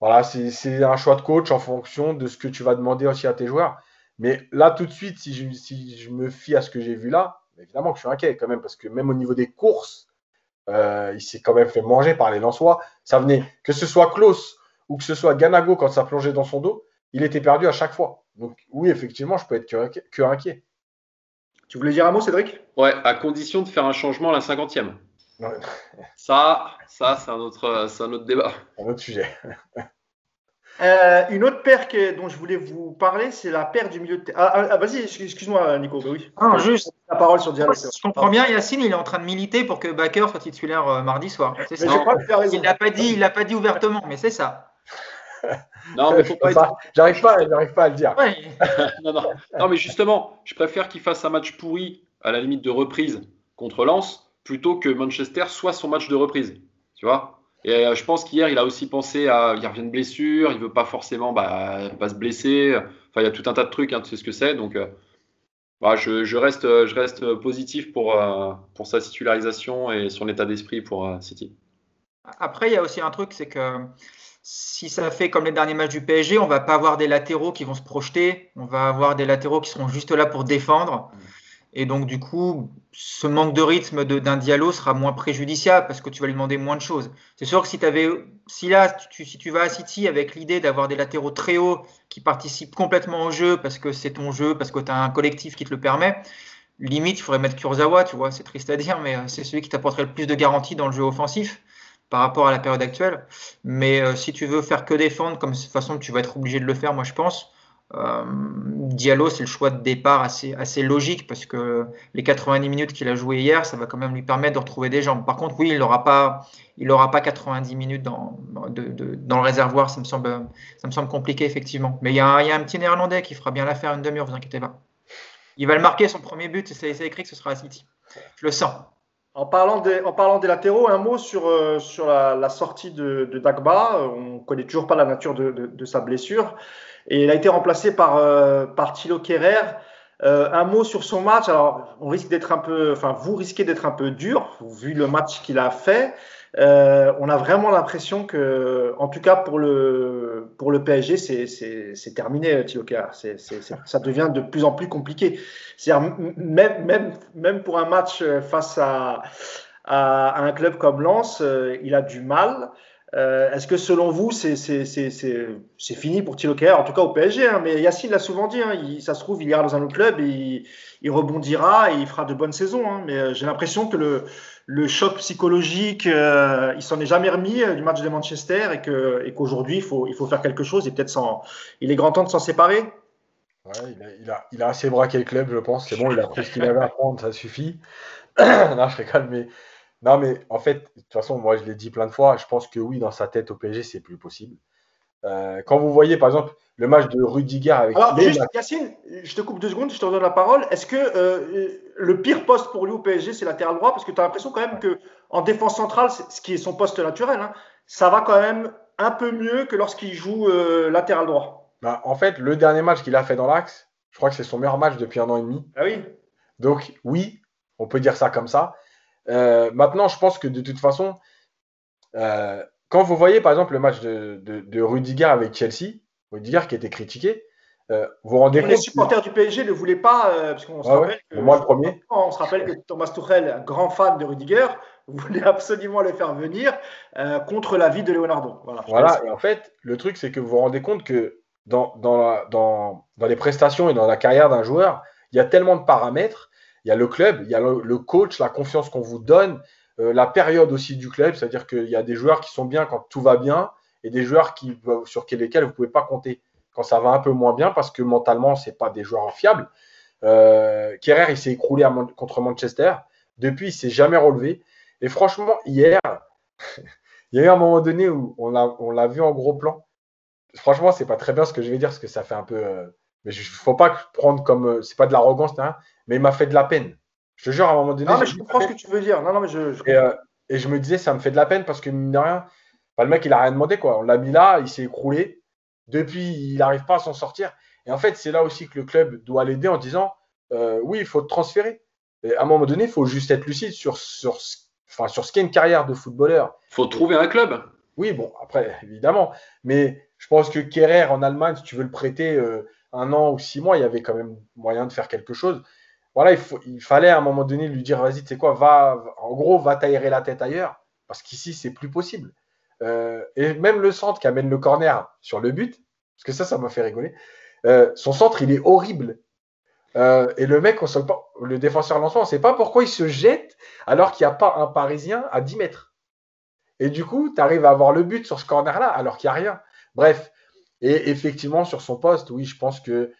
Voilà, c'est un choix de coach en fonction de ce que tu vas demander aussi à tes joueurs. Mais là, tout de suite, si je me fie à ce que j'ai vu là, évidemment que je suis inquiet quand même, parce que même au niveau des courses, euh, il s'est quand même fait manger par les Lensois. Ça venait, que ce soit Klaus ou que ce soit Ganago quand ça plongeait dans son dos, il était perdu à chaque fois. Donc oui, effectivement, je peux être que, inquiet. Tu voulais dire un mot, Cédric? Ouais, à condition de faire un changement à la cinquantième. Ça, ça c'est un, autre, un autre débat. Un autre sujet. Euh, une autre paire dont je voulais vous parler, c'est la paire du milieu de terrain. Ah, ah, vas-y, excuse-moi, Nico. Bah oui. Ah, juste la parole sur Diallo. Je comprends bien, Yacine, il est en train de militer pour que Baker soit titulaire euh, mardi soir. C'est ça. Il l'a pas dit, il l'a pas dit ouvertement, mais c'est ça. non, mais faut pas. J'arrive pas, j'arrive pas à le dire. non, non. non, mais justement, je préfère qu'il fasse un match pourri à la limite de reprise contre Lens plutôt que Manchester soit son match de reprise. Tu vois? Et euh, je pense qu'hier, il a aussi pensé à. Il revient de blessure, il veut pas forcément bah, pas se blesser. Enfin, il y a tout un tas de trucs, hein, tu sais ce que c'est. Donc, euh, bah, je, reste, je reste positif pour, euh, pour sa titularisation et son état d'esprit pour City. Après, il y a aussi un truc, c'est que si ça fait comme les derniers matchs du PSG, on va pas avoir des latéraux qui vont se projeter. On va avoir des latéraux qui seront juste là pour défendre. Et donc, du coup, ce manque de rythme d'un Diallo sera moins préjudiciable parce que tu vas lui demander moins de choses. C'est sûr que si, avais, si là, tu, si tu vas à City avec l'idée d'avoir des latéraux très hauts qui participent complètement au jeu parce que c'est ton jeu, parce que tu as un collectif qui te le permet, limite, il faudrait mettre Kurzawa, tu vois, c'est triste à dire, mais euh, c'est celui qui t'apporterait le plus de garanties dans le jeu offensif par rapport à la période actuelle. Mais euh, si tu veux faire que défendre, comme de toute façon tu vas être obligé de le faire, moi je pense, euh, Diallo, c'est le choix de départ assez, logique parce que les 90 minutes qu'il a joué hier, ça va quand même lui permettre de retrouver des jambes. Par contre, oui, il n'aura pas, il pas 90 minutes dans, le réservoir. Ça me, semble, compliqué, effectivement. Mais il y, a un, petit néerlandais qui fera bien l'affaire une demi-heure, vous inquiétez pas. Il va le marquer son premier but, c'est écrit que ce sera à City. Je le sens. En parlant, des, latéraux, un mot sur, euh, la, sortie de, Dagba. On ne connaît toujours pas la nature de sa blessure. Et il a été remplacé par, euh, Thilo Kerrer. Euh, un mot sur son match. Alors, on risque d'être un peu, enfin, vous risquez d'être un peu dur vu le match qu'il a fait. Euh, on a vraiment l'impression que, en tout cas pour le pour le PSG, c'est terminé, Thilo Kerrer. C'est ça devient de plus en plus compliqué. C'est-à-dire même même même pour un match face à à, un club comme Lens, euh, il a du mal. Euh, est-ce que selon vous, c'est fini pour Thilo en tout cas au PSG hein, Mais Yacine l'a souvent dit, hein, il, ça se trouve, il ira dans un autre club et il, rebondira et il fera de bonnes saisons. Hein. mais euh, j'ai l'impression que le, choc psychologique, euh, il s'en est jamais remis du match de Manchester et qu'aujourd'hui, il, faut, faire quelque chose et peut-être il est grand temps de s'en séparer. Il, a, assez braqué le club, je pense. C'est bon, il a pris ce qu'il avait à prendre, ça suffit. non, je mais non, mais en fait, de toute façon, moi, je l'ai dit plein de fois, je pense que oui, dans sa tête au PSG, c'est plus possible. quand vous voyez, par exemple, le match de Rudiger avec. Alors, juste, Yacine, je te coupe deux secondes, je te redonne la parole. Est-ce que le pire poste pour lui au PSG, c'est latéral droit? Parce que tu as l'impression quand même que en défense centrale, ce qui est son poste naturel, hein, ça va quand même un peu mieux que lorsqu'il joue latéral droit. Bah, en fait, le dernier match qu'il a fait dans l'axe, je crois que c'est son meilleur match depuis un an et demi. Ah oui. Donc, oui, on peut dire ça comme ça. Euh, maintenant, je pense que de toute façon, euh, quand vous voyez par exemple le match de, de, Rudiger avec Chelsea, Rudiger qui était critiqué, euh, vous rendez compte. Les supporters du PSG ne voulaient pas, parce qu'on se rappelle que, moi le premier. On se rappelle que Thomas Tuchel, grand fan de Rudiger, voulait absolument le faire venir contre l'avis de Leonardo. Voilà, voilà et en fait, le truc, c'est que vous vous rendez compte que dans, dans, dans, dans les prestations et dans la carrière d'un joueur, il y a tellement de paramètres il y a le club, il y a le, coach, la confiance qu'on vous donne, euh, la période aussi du club, c'est-à-dire qu'il y a des joueurs qui sont bien quand tout va bien et des joueurs qui, sur lesquels vous ne pouvez pas compter quand ça va un peu moins bien parce que mentalement, ce pas des joueurs fiables. Euh, il s'est écroulé contre Manchester. Depuis, il ne s'est jamais relevé. Et franchement, hier, il y a eu un moment donné où on l'a vu en gros plan. Franchement, c'est pas très bien ce que je vais dire parce que ça fait un peu. Euh, mais il ne faut pas prendre comme. Euh, c'est pas de l'arrogance, hein, mais il m'a fait de la peine. Je te jure, à un moment donné. Non, mais je comprends ce que tu veux dire. Non, non, mais je, euh, et, je me disais, ça me fait de la peine parce que, mine de rien, le mec, il n'a rien demandé. Quoi. On l'a mis là, il s'est écroulé. Depuis, il n'arrive pas à s'en sortir. Et en fait, c'est là aussi que le club doit l'aider en disant euh, oui, il faut te transférer. Et à un moment donné, il faut juste être lucide sur, sur, enfin, sur ce qu'est une carrière de footballeur. Il faut trouver un club. Oui, bon, après, évidemment. Mais je pense que Kerrer en Allemagne, si tu veux le prêter un an ou six mois, il y avait quand même moyen de faire quelque chose. Voilà, il, fallait à un moment donné lui dire vas-y, tu sais quoi, va, en gros, va t'aérer la tête ailleurs, parce qu'ici, c'est plus possible. Euh, et même le centre qui amène le corner sur le but, parce que ça, ça m'a fait rigoler, euh, son centre, il est horrible. Euh, et le mec, on le défenseur lanceur, on ne sait pas pourquoi il se jette alors qu'il n'y a pas un Parisien à 10 mètres. Et du coup, tu arrives à avoir le but sur ce corner-là alors qu'il n'y a rien. Bref, et effectivement, sur son poste, oui, je pense que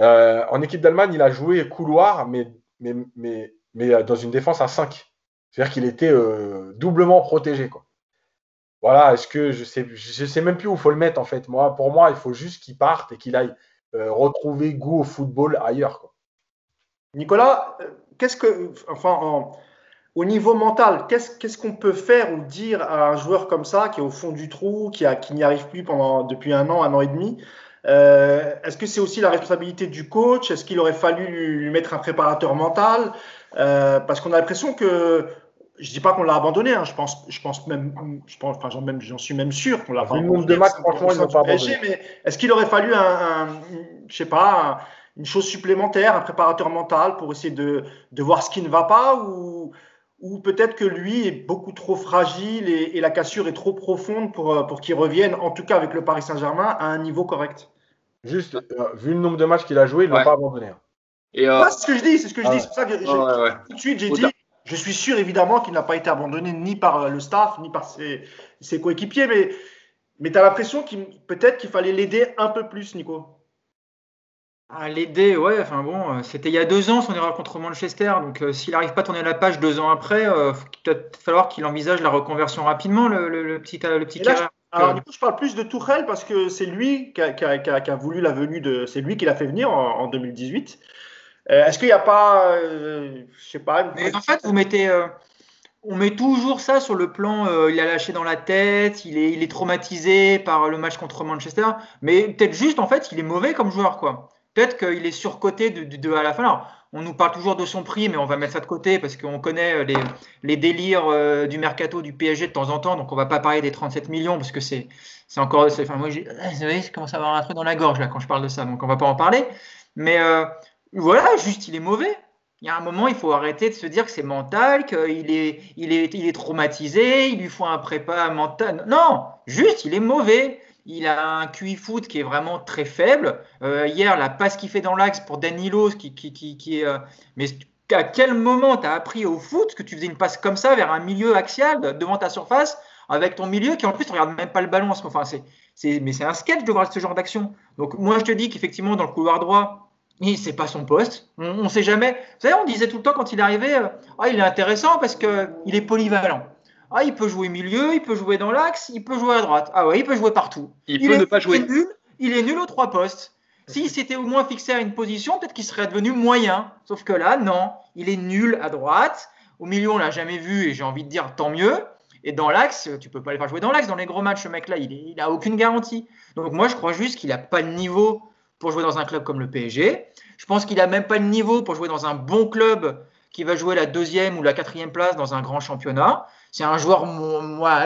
euh, en équipe d'Allemagne, il a joué couloir, mais, mais, mais, mais euh, dans une défense à 5. C'est-à-dire qu'il était euh, doublement protégé. Quoi. Voilà, est-ce que je sais, je sais même plus où il faut le mettre en fait. Moi, pour moi, il faut juste qu'il parte et qu'il aille retrouver goût au football ailleurs. Nicolas, qu'est-ce que, enfin, en, au niveau mental, qu'est-ce qu'on peut faire ou dire à un joueur comme ça, qui est au fond du trou, qui, qui n'y arrive plus pendant, depuis un an, un an et demi? Euh, Est-ce que c'est aussi la responsabilité du coach? Est-ce qu'il aurait fallu lui, mettre un préparateur mental? Euh, Parce qu'on a l'impression que, je dis pas qu'on l'a abandonné, hein, je pense, je pense même, je pense, enfin, j'en, j'en suis même sûr qu'on l'a abandonné. nombre de matchs, franchement, ils n'ont pas abandonné. Mais est-ce qu'il aurait fallu un, un je sais pas, une chose supplémentaire, un préparateur mental pour essayer de, de voir ce qui ne va pas ou ou peut-être que lui est beaucoup trop fragile et, la cassure est trop profonde pour, euh, pour qu'il revienne, en tout cas avec le Paris Saint-Germain, à un niveau correct. Juste, euh, vu le nombre de matchs qu'il a joué, il ne l'a pas abandonné. Hein. Et euh, c'est ce que je dis, c'est ce que je dis. C'est pour ça que tout de suite j'ai dit, je suis sûr évidemment qu'il n'a pas été abandonné ni par le staff, ni par ses, ses coéquipiers, mais, mais tu as l'impression qu'il peut-être qu'il fallait l'aider un peu plus, Nico. À l'aider, ouais, enfin bon, euh, c'était il y a deux ans son erreur contre Manchester, donc euh, s'il n'arrive pas à tourner la page deux ans après, il euh, va peut-être falloir qu'il envisage la reconversion rapidement, le, petit, le petit Alors du coup, je parle plus de Tourelle parce que c'est lui qui a, voulu la venue de, c'est lui qui l'a fait venir en, 2018. Est-ce qu'il n'y a pas, je sais pas. Mais en fait, vous mettez, on met toujours ça sur le plan, il a lâché dans la tête, il est, il est traumatisé par le match contre Manchester, mais peut-être juste en fait, il est mauvais comme joueur, quoi. Peut-être qu'il est surcoté de, à la fin. Alors, on nous parle toujours de son prix, mais on va mettre ça de côté parce qu'on connaît euh, les, délires euh, du mercato du PSG de temps en temps. Donc, on va pas parler des 37 millions parce que c'est encore. Enfin, moi, vous voyez, je commence à avoir un truc dans la gorge là quand je parle de ça. Donc, on va pas en parler. Mais euh, voilà, juste, il est mauvais. Il y a un moment, il faut arrêter de se dire que c'est mental, qu'il est, il est, il est traumatisé, il lui faut un prépa mental. Non, juste, il est mauvais. Il a un QI foot qui est vraiment très faible. Euh, hier, la passe qu'il fait dans l'axe pour Danilo, qui, qui, qui, est. Euh, mais à quel moment tu as appris au foot que tu faisais une passe comme ça vers un milieu axial devant ta surface avec ton milieu qui en plus ne regarde même pas le ballon? Enfin, c'est, mais c'est un sketch de voir ce genre d'action. Donc moi je te dis qu'effectivement dans le couloir droit, c'est pas son poste. On ne sait jamais. Vous savez, on disait tout le temps quand il arrivait, euh, ah, il est intéressant parce qu'il est polyvalent. Ah, il peut jouer milieu, il peut jouer dans l'axe, il peut jouer à droite. Ah ouais, il peut jouer partout. Il, peut ne pas jouer. Il est nul, il est nul aux trois postes. S'il s'était au moins fixé à une position, peut-être qu'il serait devenu moyen. Sauf que là, non, il est nul à droite. Au milieu, on l'a jamais vu et j'ai envie de dire tant mieux. Et dans l'axe, tu peux pas le faire jouer dans l'axe. Dans les gros matchs, ce mec-là, il n'a aucune garantie. Donc moi, je crois juste qu'il n'a pas le niveau pour jouer dans un club comme le PSG. Je pense qu'il n'a même pas le niveau pour jouer dans un bon club qui va jouer la deuxième ou la quatrième place dans un grand championnat. C'est un joueur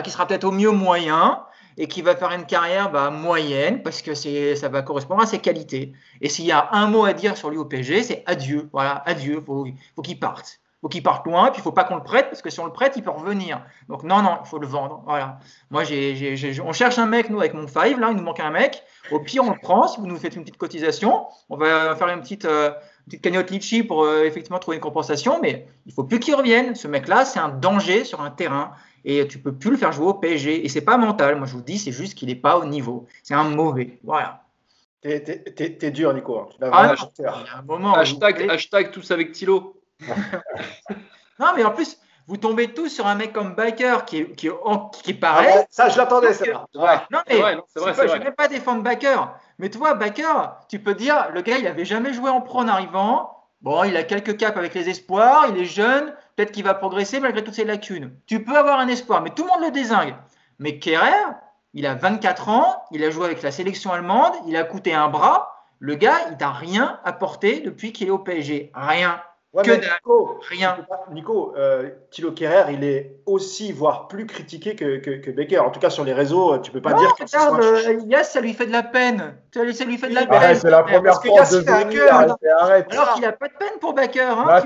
qui sera peut-être au mieux moyen et qui va faire une carrière bah, moyenne parce que ça va correspondre à ses qualités. Et s'il y a un mot à dire sur lui au PSG, c'est adieu. Voilà, adieu. Faut, faut qu'il parte. Faut qu'il parte loin. Puis il faut pas qu'on le prête parce que si on le prête, il peut revenir. Donc non, non, il faut le vendre. Voilà. Moi, on cherche un mec nous avec mon five là, il nous manque un mec. Au pire, on le prend. Si vous nous faites une petite cotisation, on va faire une petite euh, petite cagnotte litchi pour euh, effectivement trouver une compensation, mais il faut plus qu'il revienne. Ce mec-là, c'est un danger sur un terrain et tu peux plus le faire jouer au PSG. Et c'est pas mental. Moi, je vous dis, c'est juste qu'il n'est pas au niveau. C'est un mauvais. Voilà. T'es dur, Nico. Hein. Ah, un moment. Hashtag, hashtag tous avec Thilo. non, mais en plus, vous tombez tous sur un mec comme Baker qui est, qui, qui pareil. Ah ça, je l'attendais, ça. Non, mais vrai, je ne vais pas défendre Baker. Mais toi, Baker, tu peux dire, le gars, il n'avait jamais joué en pro en arrivant. Bon, il a quelques caps avec les espoirs, il est jeune, peut-être qu'il va progresser malgré toutes ses lacunes. Tu peux avoir un espoir, mais tout le monde le désingue. Mais Kerrer, il a 24 ans, il a joué avec la sélection allemande, il a coûté un bras. Le gars, il n'a rien apporté depuis qu'il est au PSG. Rien que Nico, rien. Nico, euh, Thilo Kerrer, il est aussi, voire plus critiqué que, que, Becker. En tout cas, sur les réseaux, tu peux pas dire que regarde, euh, Yass, ça lui fait de la peine. Ça lui, fait de la peine. c'est la première Parce fois de venir, arrête, Alors qu'il a pas de peine pour Becker. Hein,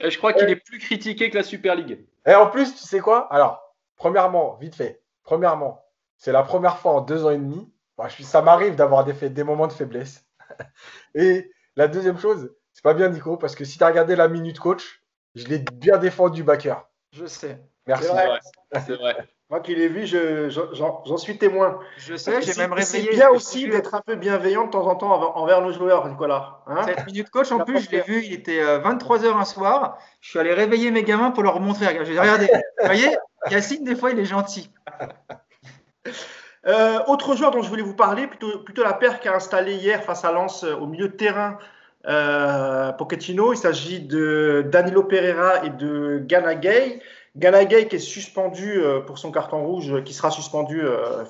Et je crois qu'il est plus critiqué que la Super League. Et en plus, tu sais quoi? Alors, premièrement, vite fait. Premièrement, c'est la première fois en deux ans et demi. ça m'arrive d'avoir des, des moments de faiblesse. Et la deuxième chose, c'est pas bien, Nico, parce que si tu as regardé la minute coach, je l'ai bien défendu, backer. Je sais. Merci. C'est vrai. Moi qui l'ai vu, j'en suis témoin. Je sais, j'ai même réveillé. C'est bien aussi d'être un peu bienveillant de temps en temps envers nos joueurs, Nicolas. Hein Cette minute coach, en plus, je l'ai vu, il était 23h euh, un soir. Je suis allé réveiller mes gamins pour leur montrer. Regardez, vous voyez, Yacine, des fois, il est gentil. Euh, autre joueur dont je voulais vous parler, plutôt, la paire qui a installé hier face à Lens euh, au milieu de terrain euh, Pochettino. Il s'agit de Danilo Pereira et de Ganagay. Ganagay qui est suspendu euh, pour son carton rouge, qui sera suspendu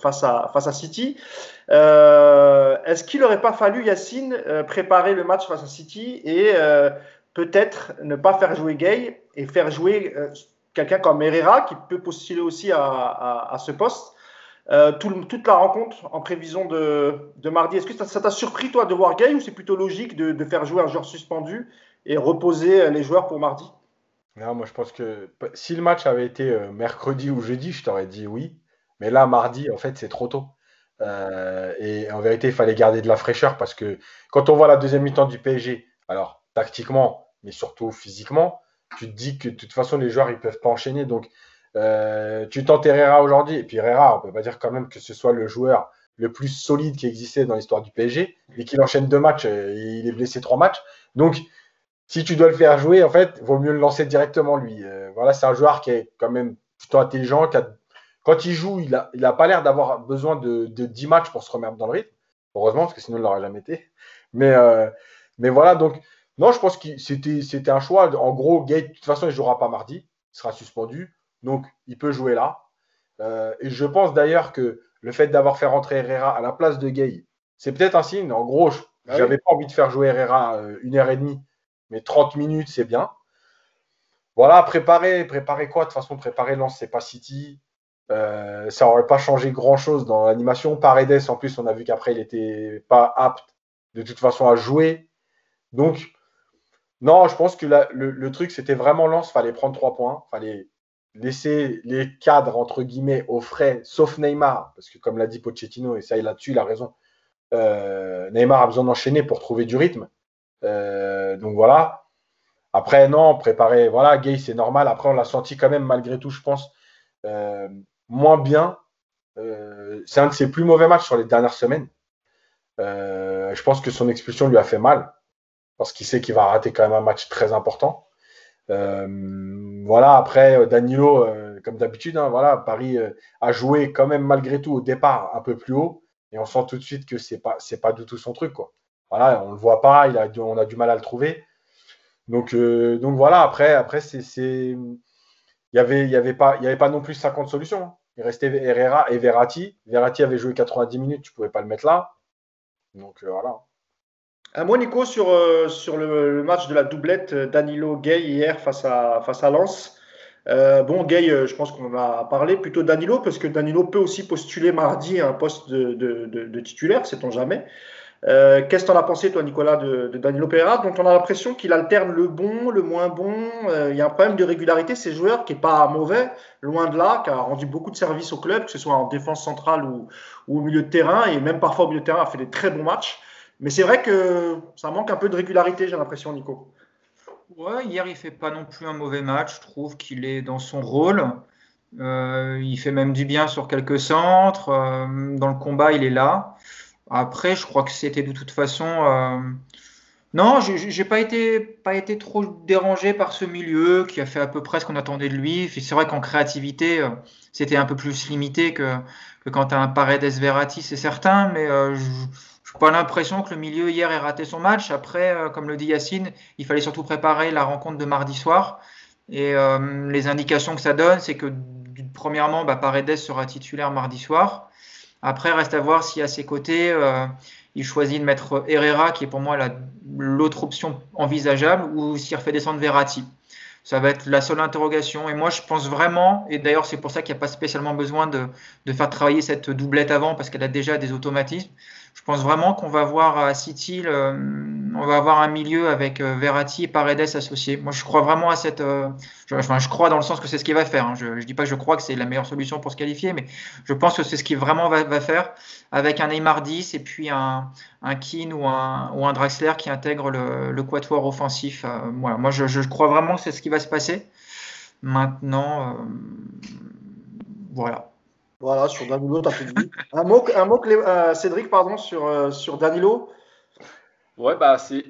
face, à, face à City. Est-ce qu'il n'aurait pas fallu, Yacine, préparer le match face à City et peut-être ne pas faire jouer Gay et faire jouer quelqu'un comme Herrera qui peut postuler aussi à ce poste? Euh, toute la rencontre en prévision de, mardi. Est-ce que ça t'a surpris, toi, de voir Gay ou c'est plutôt logique de, faire jouer un joueur suspendu et reposer les joueurs pour mardi? Non, moi je pense que si le match avait été euh, mercredi ou jeudi, je t'aurais dit oui. Mais là, mardi, en fait, c'est trop tôt. Euh, et en vérité, il fallait garder de la fraîcheur parce que quand on voit la deuxième mi-temps du PSG, alors tactiquement, mais surtout physiquement, tu te dis que de toute façon, les joueurs, ils peuvent pas enchaîner. Donc, euh, tu tentes Herrera aujourd'hui, et puis Herrera, on peut pas dire quand même que ce soit le joueur le plus solide qui existait dans l'histoire du PSG, et qu'il enchaîne deux matchs, il est blessé trois matchs. Donc, si tu dois le faire jouer, en fait, vaut mieux le lancer directement lui. Euh, voilà, c'est un joueur qui est quand même plutôt intelligent. Quand il joue, il n'a il a pas l'air d'avoir besoin de, de, 10 matchs pour se remettre dans le rythme. Heureusement, parce que sinon, il l'aurait jamais été. Mais, euh, mais voilà, donc, non, je pense que c'était un choix. En gros, Gate, de toute façon, il ne jouera pas mardi. Il sera suspendu. Donc, il peut jouer là. Euh, et je pense d'ailleurs que le fait d'avoir fait rentrer Herrera à la place de Gay, c'est peut-être un signe. En gros, je n'avais ah pas envie de faire jouer Herrera euh, une heure et demie, mais 30 minutes, c'est bien. Voilà, préparer, préparer quoi? De toute façon, préparer Lance, c'est pas City. Euh, ça n'aurait pas changé grand-chose dans l'animation. Paredes, en plus, on a vu qu'après, il n'était pas apte de toute façon à jouer. Donc, non, je pense que le, le, truc, c'était vraiment Lance, fallait prendre trois points, fallait laisser les cadres, entre guillemets, au frais, sauf Neymar, parce que comme l'a dit Pochettino, et ça, il là-dessus, il a raison, euh, Neymar a besoin d'enchaîner pour trouver du rythme. Euh, donc voilà. Après, non, préparer, voilà, Gay, c'est normal. Après, on l'a senti quand même, malgré tout, je pense, euh, moins bien. c'est un de ses plus mauvais matchs sur les dernières semaines. je pense que son expulsion lui a fait mal, parce qu'il sait qu'il va rater quand même un match très important. Voilà, après, Danilo, comme d'habitude, hein, voilà, Paris a joué quand même malgré tout au départ un peu plus haut. Et on sent tout de suite que c'est pas, pas du tout son truc, quoi. Voilà, on le voit pas, on a du mal à le trouver. Donc, donc voilà, après, après c'est, il y avait, y avait pas, avait pas non plus 50 solutions. Hein. Il restait Herrera et Verratti. Verratti avait joué 90 minutes, tu pouvais pas le mettre là. Donc voilà. Un mot, Nico, sur, sur le, match de la doublette Danilo-Gay hier face à, face à Lens. Euh, bon, Gay, euh, je pense qu'on a parlé, plutôt Danilo, parce que Danilo peut aussi postuler mardi à un poste de, de, de, titulaire, sait-on jamais. Euh, Qu'est-ce que tu en as pensé, toi, Nicolas, de, Danilo Pereira? Donc, on a l'impression qu'il alterne le bon, le moins bon. Euh, il y a un problème de régularité. Ces joueurs qui n'est pas mauvais, loin de là, qui a rendu beaucoup de services au club, que ce soit en défense centrale ou, ou au milieu de terrain, et même parfois au milieu de terrain, a fait des très bons matchs. Mais c'est vrai que ça manque un peu de régularité, j'ai l'impression, Nico. Ouais, hier, il fait pas non plus un mauvais match. Je trouve qu'il est dans son rôle. Euh, il fait même du bien sur quelques centres. Euh, dans le combat, il est là. Après, je crois que c'était de toute façon. Euh... Non, j'ai pas été, pas été trop dérangé par ce milieu qui a fait à peu près ce qu'on attendait de lui. C'est vrai qu'en créativité, c'était un peu plus limité que, que quand tu as un Paredes Verratti, c'est certain. Mais je, pas l'impression que le milieu hier ait raté son match. Après, euh, comme le dit Yacine, il fallait surtout préparer la rencontre de mardi soir. Et euh, les indications que ça donne, c'est que premièrement, bah, Paredes sera titulaire mardi soir. Après, reste à voir si à ses côtés, euh, il choisit de mettre Herrera, qui est pour moi l'autre option envisageable, ou s'il refait descendre Verratti. Ça va être la seule interrogation. Et moi, je pense vraiment, et d'ailleurs, c'est pour ça qu'il n'y a pas spécialement besoin de, de, faire travailler cette doublette avant, parce qu'elle a déjà des automatismes je pense vraiment qu'on va voir à City, on va avoir un milieu avec euh, Verratti et Paredes associés. Moi, je crois vraiment à cette. Euh, je, enfin, je crois dans le sens que c'est ce qu'il va faire. Hein. Je ne dis pas que je crois que c'est la meilleure solution pour se qualifier, mais je pense que c'est ce qu'il vraiment va, faire avec un Neymar 10 et puis un, un Keane ou un, ou un Draxler qui intègre le, le quatuor offensif. Euh, voilà. Moi, je, je, crois vraiment que c'est ce qui va se passer. Maintenant, voilà. Voilà, sur Danilo, tu as tout dit. Un mot, un mot euh, Cédric, pardon, sur, euh, Danilo? Ouais, bah, c'est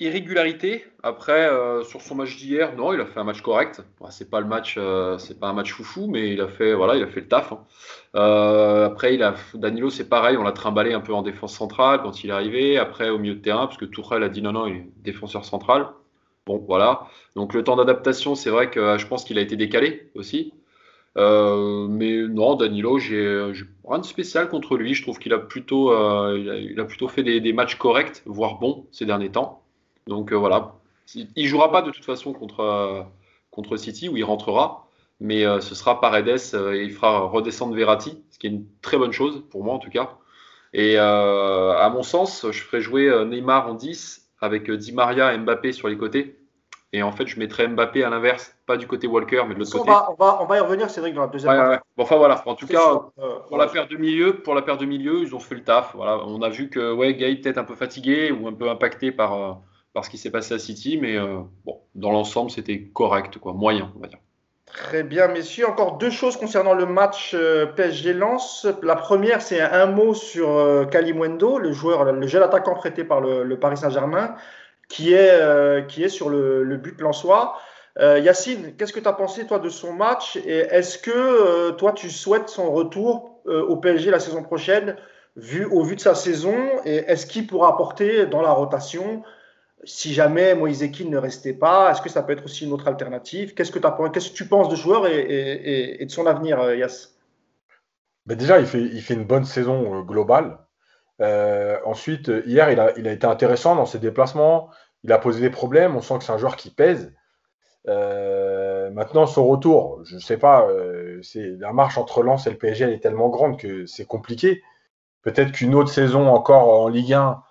irrégularité. Après, euh, sur son match d'hier, non, il a fait un match correct. c'est pas le un match foufou, mais il a fait, voilà, il a fait le taf. Hein. après, il a, Danilo, c'est pareil, on l'a trimballé un peu en défense centrale quand il est arrivé. Après, au milieu de terrain, parce que Tourelle a dit non, non, il est défenseur central. Bon, voilà. Donc le temps d'adaptation, c'est vrai que je pense qu'il a été décalé aussi. Euh, mais non, Danilo, j'ai rien de spécial contre lui. Je trouve qu'il a plutôt, euh, il, a, plutôt fait des, matchs corrects, voire bons ces derniers temps. Donc euh, voilà, il jouera pas de toute façon contre contre City où il rentrera, mais ce sera Paredes et il fera redescendre Verratti, ce qui est une très bonne chose pour moi en tout cas. Et à mon sens, je ferai jouer Neymar en 10 avec Di Maria et Mbappé sur les côtés et en fait, je mettrais Mbappé à l'inverse, pas du côté Walker, mais de l'autre côté. On va, on, va, y revenir, Cédric, dans la deuxième ouais, Bon, enfin voilà. En tout cas, euh, pour la paire de milieu, pour la paire de milieu, ils ont fait le taf. Voilà, on a vu que ouais, Gay peut-être un peu fatigué ou un peu impacté par, euh, par ce qui s'est passé à City, mais euh, bon, dans l'ensemble, c'était correct, quoi, moyen, on va dire. Très bien, messieurs. Encore deux choses concernant le match PSG Lens. La première, c'est un mot sur Kalimwendo, le joueur, le jeune attaquant prêté par le Paris Saint-Germain qui est, euh, qui est sur le, le but Lensois. Euh, Yacine, qu'est-ce que tu as pensé toi de son match et est-ce que euh, toi tu souhaites son retour au PSG la saison prochaine vu, au vu de sa saison et est-ce qu'il pourra apporter dans la rotation si jamais Moïse Ekin ne restait pas? Est-ce que ça peut être aussi une autre alternative? Qu'est-ce que, tu penses de joueur et de son avenir, Yass ben Déjà, il fait, il fait une bonne saison globale. Euh, ensuite, hier, il a, été intéressant dans ses déplacements. Il a posé des problèmes. On sent que c'est un joueur qui pèse. Euh, maintenant, son retour, je ne sais pas, euh, la marche entre Lens et le PSG est tellement grande que c'est compliqué. Peut-être qu'une autre saison encore en Ligue 1,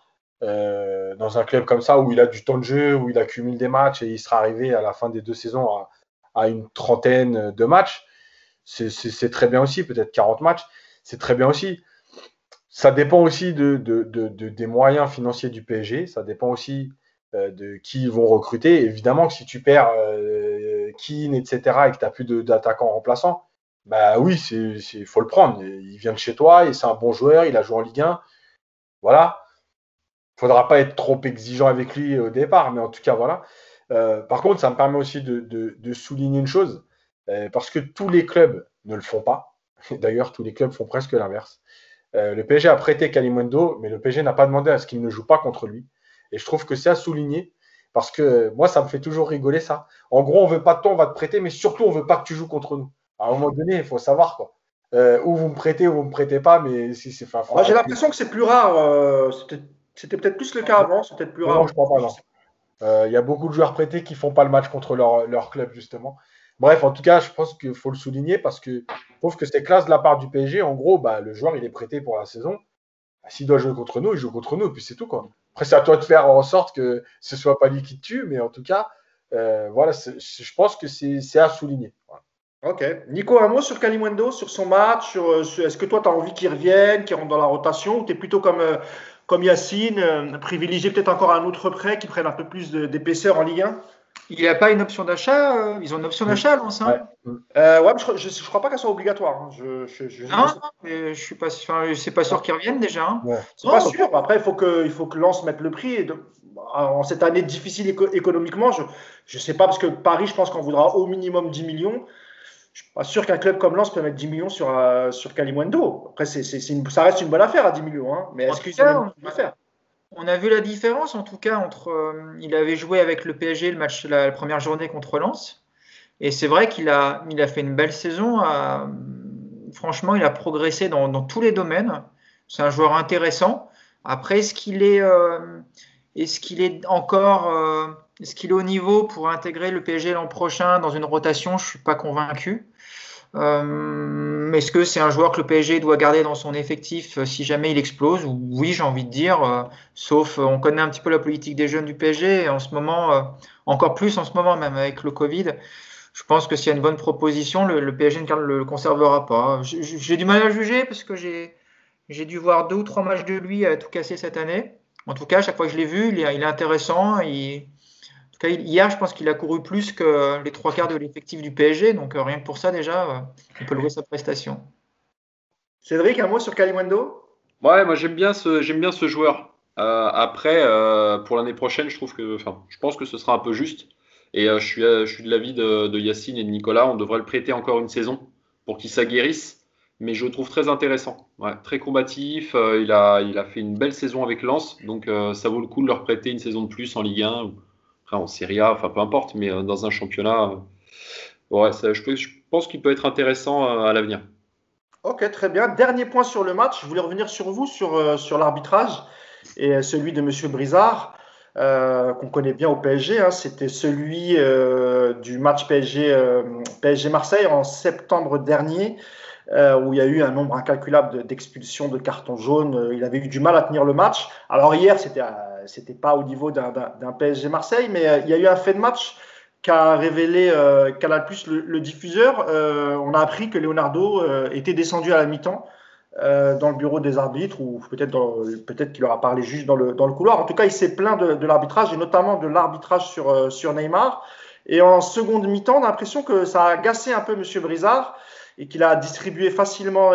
euh, dans un club comme ça, où il a du temps de jeu, où il accumule des matchs et il sera arrivé à la fin des deux saisons à une trentaine de matchs, c'est très bien aussi. Peut-être 40 matchs, c'est très bien aussi. Ça dépend aussi de, des moyens financiers du PSG. Ça dépend aussi euh, de qui ils vont recruter. Évidemment que si tu perds euh, Keane, etc., et que tu n'as plus d'attaquants remplaçants, bah oui, il faut le prendre. Il vient de chez toi et c'est un bon joueur. Il a joué en Ligue 1. Voilà. Il ne faudra pas être trop exigeant avec lui au départ, mais en tout cas, voilà. par contre, ça me permet aussi de, souligner une chose, parce que tous les clubs ne le font pas. D'ailleurs, tous les clubs font presque l'inverse. Le PSG a prêté Kalimundo, mais le PSG n'a pas demandé à ce qu'il ne joue pas contre lui. Et je trouve que c'est à souligner parce que moi, ça me fait toujours rigoler ça. En gros, on veut pas de toi, on va te prêter, mais surtout, on veut pas que tu joues contre nous. À un moment donné, il faut savoir quoi. Euh, où vous me prêtez ou vous me prêtez pas, mais si c'est. J'ai l'impression que c'est plus rare. Euh, c'était peut-être plus le cas avant, c'est peut-être plus rare. Non, je crois pas. Euh, il y a beaucoup de joueurs prêtés qui font pas le match contre leur, leur club justement. Bref, en tout cas, je pense qu'il faut le souligner parce que trouve que c'est classe de la part du PSG. En gros, bah, le joueur il est prêté pour la saison. Bah, s'il doit jouer contre nous, il joue contre nous, et puis c'est tout quoi. Après, c'est à toi de faire en sorte que ce soit pas lui qui tue, mais en tout cas, euh, voilà, je pense que c'est à souligner. Ok. Nico, un mot sur Kalimundo, sur son match euh, Est-ce que toi, tu as envie qu'il revienne, qu'il rentre dans la rotation ou tu es plutôt comme, euh, Yacine, privilégié peut-être encore un autre prêt qui prenne un peu plus d'épaisseur en Ligue 1 il n'y a pas une option d'achat euh, Ils ont une option d'achat, Lens hein ouais. Euh, je ne crois pas qu'elle soit obligatoire. Hein. Je, je, non, mais je suis pas, c'est pas sûr qu'ils reviennent déjà. Hein. C'est pas sûr. Après, il faut que, il faut que Lens mette le prix. en cette année difficile économiquement, je ne sais pas, parce que Paris, je pense qu'on voudra au minimum 10 millions. Je ne suis pas sûr qu'un club comme Lens peut mettre 10 millions sur, euh, sur. Après, c'est, ça reste une bonne affaire à 10 millions. Hein. Mais est-ce que c'est une bonne affaire? On a vu la différence en tout cas entre. Euh, il avait joué avec le PSG le match la, première journée contre Lens. Et c'est vrai qu'il a, fait une belle saison. franchement, il a progressé dans, tous les domaines. C'est un joueur intéressant. Après, est-ce qu'il est, euh, encore. Euh, est-ce qu'il est au niveau pour intégrer le PSG l'an prochain dans une rotation? Je ne suis pas convaincu. Euh, est-ce que c'est un joueur que le PSG doit garder dans son effectif euh, si jamais il explose? Oui, j'ai envie de dire, euh, sauf on connaît un petit peu la politique des jeunes du PSG en ce moment, encore plus en ce moment même avec le Covid. Je pense que s'il y a une bonne proposition, le, PSG ne le conservera pas. J'ai du mal à juger parce que j'ai dû voir deux ou trois matchs de lui à tout casser cette année. En tout cas, chaque fois que je l'ai vu, il est, intéressant. Hier, je pense qu'il a couru plus que les trois quarts de l'effectif du PSG. Donc, euh, rien que pour ça, déjà, euh, on peut louer sa prestation. Cédric, un mot sur Kalimundo? Ouais, moi j'aime bien ce, j'aime bien ce joueur. Euh, après, pour l'année prochaine, je trouve que, enfin, je pense que ce sera un peu juste. Et je suis, je suis de l'avis de, de, Yacine et de Nicolas. On devrait le prêter encore une saison pour qu'il s'aguerrisse. Mais je le trouve très intéressant, très combatif. il a, il a fait une belle saison avec Lens, donc ça vaut le coup de leur prêter une saison de plus en Ligue 1 en Serie A, enfin peu importe, mais euh, dans un championnat, euh, ouais, je, pense qu'il peut être intéressant euh, à l'avenir. Ok, très bien. Dernier point sur le match. Je voulais revenir sur vous, sur, sur l'arbitrage et celui de Monsieur Brizard, qu'on connaît bien au PSG. Hein. C'était celui du match PSG, PSG Marseille en septembre dernier. où il y a eu un nombre incalculable d'expulsions de cartons jaunes. Il avait eu du mal à tenir le match. Alors hier, c'était c'était pas au niveau d'un PSG Marseille, mais euh, il y a eu un fait de match qu'a révélé euh, Canal Plus, le, diffuseur. Euh, on a appris que Leonardo était descendu à la mi-temps dans le bureau des arbitres, ou peut-être peut qu'il leur a parlé juste dans le, dans le couloir. En tout cas, il s'est plaint de, l'arbitrage, et notamment de l'arbitrage sur, sur Neymar. Et en seconde mi-temps, on a l'impression que ça a agacé un peu M. Brizard et qu'il a distribué facilement,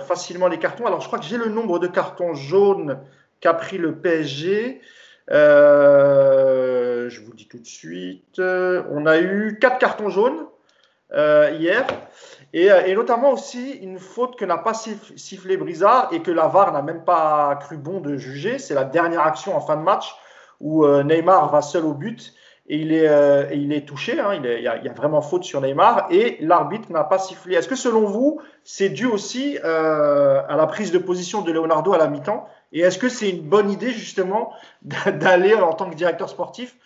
facilement les cartons. Alors, je crois que j'ai le nombre de cartons jaunes qu'a pris le PSG. Euh, je vous dis tout de suite. On a eu quatre cartons jaunes euh, hier. Euh, et, notamment aussi une faute que n'a pas sifflé Brizard et que la VAR n'a même pas cru bon de juger. C'est la dernière action en fin de match où Neymar va seul au but et il est, il est touché. Hein. il, y a, vraiment faute sur Neymar et l'arbitre n'a pas sifflé. Est-ce que selon vous, c'est dû aussi à la prise de position de Leonardo à la mi-temps? Et est-ce que c'est une bonne idée justement d'aller en tant que directeur sportif?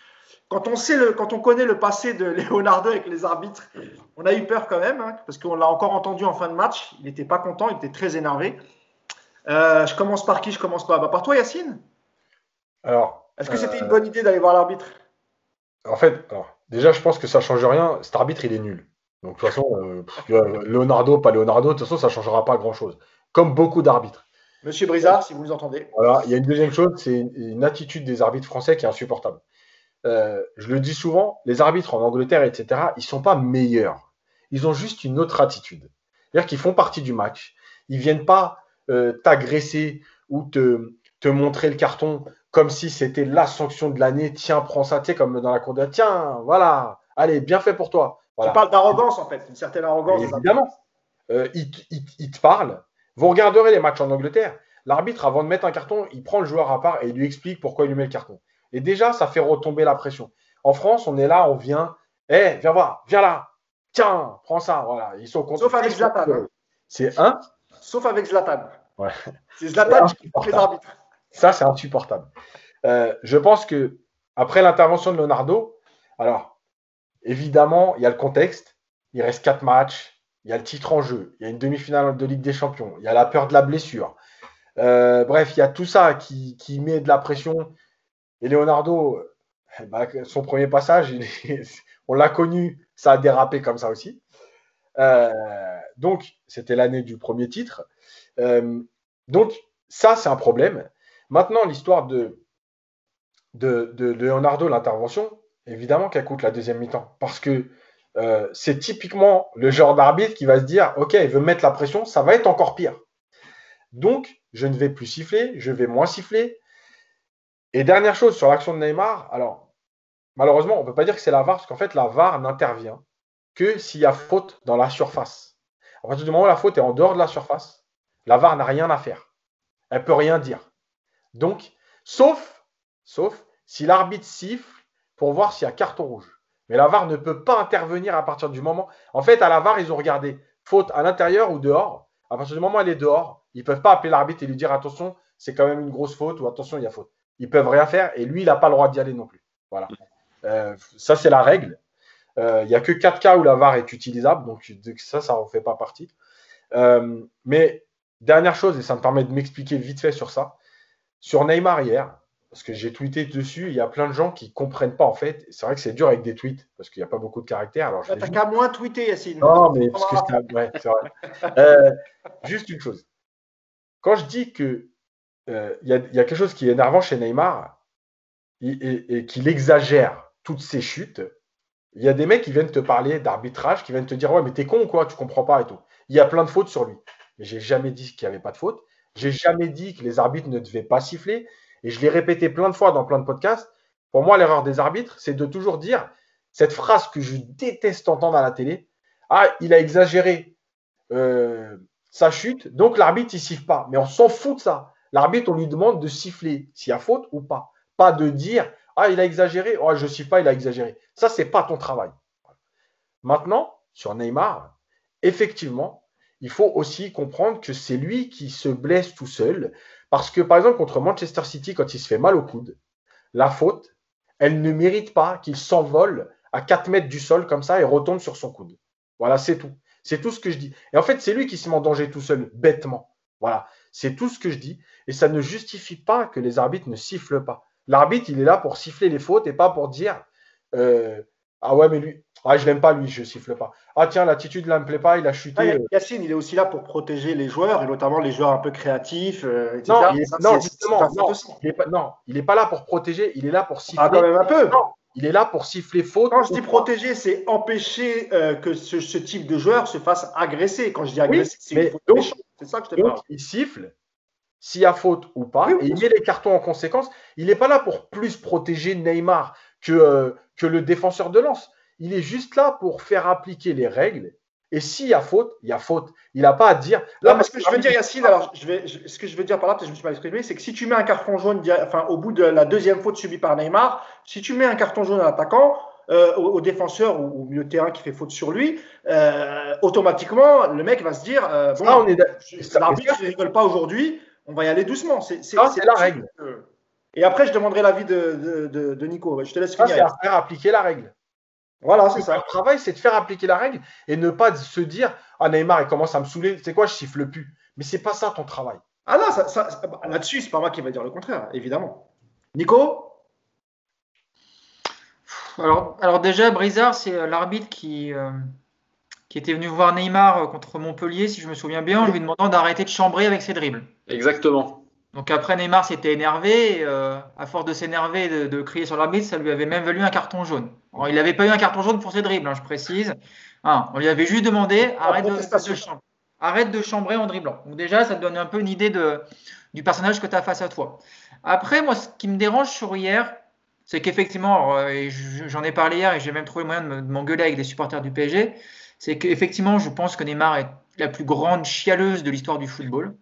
Quand on, sait le, quand on connaît le passé de Leonardo avec les arbitres, on a eu peur quand même, hein, parce qu'on l'a encore entendu en fin de match. Il n'était pas content, il était très énervé. Euh, je commence par qui? Je commence par, bah, par toi, Yacine Alors, Est-ce que c'était une bonne idée d'aller voir l'arbitre? En fait, alors, déjà, je pense que ça ne change rien. Cet arbitre, il est nul. Donc, de toute façon, euh, Leonardo, pas Leonardo, de toute façon, ça ne changera pas grand-chose. Comme beaucoup d'arbitres. Monsieur Brizard, si vous nous entendez. Voilà, il y a une deuxième chose, c'est une attitude des arbitres français qui est insupportable. Euh, je le dis souvent, les arbitres en Angleterre, etc., ils ne sont pas meilleurs. Ils ont juste une autre attitude. C'est-à-dire qu'ils font partie du match. Ils ne viennent pas euh, t'agresser ou te, te, montrer le carton comme si c'était la sanction de l'année. Tiens, prends ça, tu sais, comme dans la cour de tiens, voilà, allez, bien fait pour toi. Tu parles d'arrogance en fait, une certaine arrogance. évidemment, euh, il, te parle. Vous regarderez les matchs en Angleterre. L'arbitre, avant de mettre un carton, il prend le joueur à part et il lui explique pourquoi il lui met le carton. Et déjà, ça fait retomber la pression. En France, on est là, on vient. Eh, viens voir, viens là. Tiens, prends ça. Voilà, ils sont contents. Sauf avec Zlatan. C'est un. Sauf avec Zlatan. Ouais. C'est Zlatan qui les arbitres. Ça, c'est insupportable. Euh, je pense que après l'intervention de Leonardo, alors évidemment, il y a le contexte. Il reste quatre matchs. Il y a le titre en jeu. Il y a une demi-finale de Ligue des Champions. Il y a la peur de la blessure. Euh, bref, il y a tout ça qui, met de la pression. Et Leonardo, eh ben, son premier passage, on l'a connu, ça a dérapé comme ça aussi. Euh, donc, c'était l'année du premier titre. donc, ça, c'est un problème. Maintenant, l'histoire de, Leonardo, l'intervention, évidemment qu'elle coûte la deuxième mi-temps. Parce que euh, c'est typiquement le genre d'arbitre qui va se dire Ok, il veut mettre la pression, ça va être encore pire. Donc, je ne vais plus siffler, je vais moins siffler. Et dernière chose sur l'action de Neymar, alors, malheureusement, on ne peut pas dire que c'est la VAR, parce qu'en fait, la VAR n'intervient que s'il y a faute dans la surface. À partir du moment où la faute est en dehors de la surface, la VAR n'a rien à faire. Elle ne peut rien dire. Donc, sauf, sauf si l'arbitre siffle pour voir s'il y a carton rouge. Mais la VAR ne peut pas intervenir à partir du moment. En fait, à la VAR, ils ont regardé faute à l'intérieur ou dehors. À partir du moment où elle est dehors, ils ne peuvent pas appeler l'arbitre et lui dire attention, c'est quand même une grosse faute ou attention, il y a faute. Ils peuvent rien faire et lui, il n'a pas le droit d'y aller non plus. Voilà. Euh, ça, c'est la règle. Euh, il n'y a que 4 cas où la VAR est utilisable, donc ça, ça ne fait pas partie. Euh, mais dernière chose, et ça me permet de m'expliquer vite fait sur ça. Sur Neymar hier, parce que j'ai tweeté dessus, il y a plein de gens qui ne comprennent pas en fait. C'est vrai que c'est dur avec des tweets parce qu'il n'y a pas beaucoup de caractères. Alors, T'as qu'à moins tweeter, Yacine. Non, mais parce que c'est ouais, vrai. Euh, juste une chose. Quand je dis que euh, il y, a quelque chose qui est énervant chez Neymar et, qu'il exagère toutes ses chutes, il y a des mecs qui viennent te parler d'arbitrage, qui viennent te dire Ouais, mais t'es con ou quoi Tu comprends pas et tout. Il y a plein de fautes sur lui. Mais j'ai jamais dit qu'il n'y avait pas de faute. J'ai jamais dit que les arbitres ne devaient pas siffler. Et je l'ai répété plein de fois dans plein de podcasts. Pour moi, l'erreur des arbitres, c'est de toujours dire cette phrase que je déteste entendre à la télé. Ah, il a exagéré euh, sa chute, donc l'arbitre, il siffle pas. Mais on s'en fout de ça. L'arbitre, on lui demande de siffler s'il y a faute ou pas. Pas de dire Ah, il a exagéré. Oh, je ne siffle pas, il a exagéré. Ça, c'est pas ton travail. Maintenant, sur Neymar, effectivement, il faut aussi comprendre que c'est lui qui se blesse tout seul. Parce que, par exemple, contre Manchester City, quand il se fait mal au coude, la faute, elle ne mérite pas qu'il s'envole à 4 mètres du sol comme ça et retombe sur son coude. Voilà, c'est tout. C'est tout ce que je dis. Et en fait, c'est lui qui se met en danger tout seul, bêtement. Voilà, c'est tout ce que je dis. Et ça ne justifie pas que les arbitres ne sifflent pas. L'arbitre, il est là pour siffler les fautes et pas pour dire euh, Ah ouais, mais lui, ah, je l'aime pas, lui, je siffle pas. Ah, tiens, l'attitude là me plaît pas, il a chuté. Ah, Yacine, il est aussi là pour protéger les joueurs, et notamment les joueurs un peu créatifs, euh, etc. Non, justement, il est pas, non, il n'est pas là pour protéger, il est là pour siffler. Ah, quand même un peu. Non, il est là pour siffler faute. Quand je dis protéger, c'est empêcher euh, que ce, type de joueur se fasse agresser. Quand je dis agresser, c'est C'est ça que je te parle. Il siffle s'il y a faute ou pas, et il met les cartons en conséquence. Il n'est pas là pour plus protéger Neymar que, euh, que le défenseur de lance. Il est juste là pour faire appliquer les règles. Et s'il y a faute, il y a faute. Il n'a pas à dire. Là, parce que je veux dire, Yacine, alors, je vais, ce que je veux dire par là, peut-être que je me suis mal exprimé, c'est que si tu mets un carton jaune, enfin, au bout de la deuxième faute subie par Neymar, si tu mets un carton jaune à l'attaquant, euh, au, défenseur ou au milieu de terrain qui fait faute sur lui, euh, automatiquement, le mec va se dire euh, bon, l'arbitre ne rigole pas aujourd'hui, on va y aller doucement. C'est la règle. Et après, je demanderai l'avis de, de, de, Nico. Je te laisse finir. C'est à faire appliquer la règle. Voilà, c'est ça. Le travail, c'est de faire appliquer la règle et ne pas se dire Ah, Neymar, il commence à me saouler. C'est quoi, je siffle plus? Mais c'est pas ça ton travail. Ah non, ça, là-dessus, c'est pas moi qui va dire le contraire, évidemment. Nico? Alors, alors, déjà, Brizard, c'est euh, l'arbitre qui, euh, qui était venu voir Neymar euh, contre Montpellier, si je me souviens bien, en lui demandant d'arrêter de chambrer avec ses dribbles. Exactement. Donc après, Neymar s'était énervé. Et, à force de s'énerver, de, de, crier sur l'arbitre, ça lui avait même valu un carton jaune il n'avait pas eu un carton jaune pour ses dribbles, hein, je précise. Hein, on lui avait juste demandé arrête de, chambrer en dribblant. Donc déjà, ça te donne un peu une idée de, du personnage que tu as face à toi. Après, moi, ce qui me dérange sur hier, c'est qu'effectivement, euh, j'en ai parlé hier et j'ai même trouvé le moyen de m'engueuler avec des supporters du PSG, c'est qu'effectivement, je pense que Neymar est la plus grande chialeuse de l'histoire du football.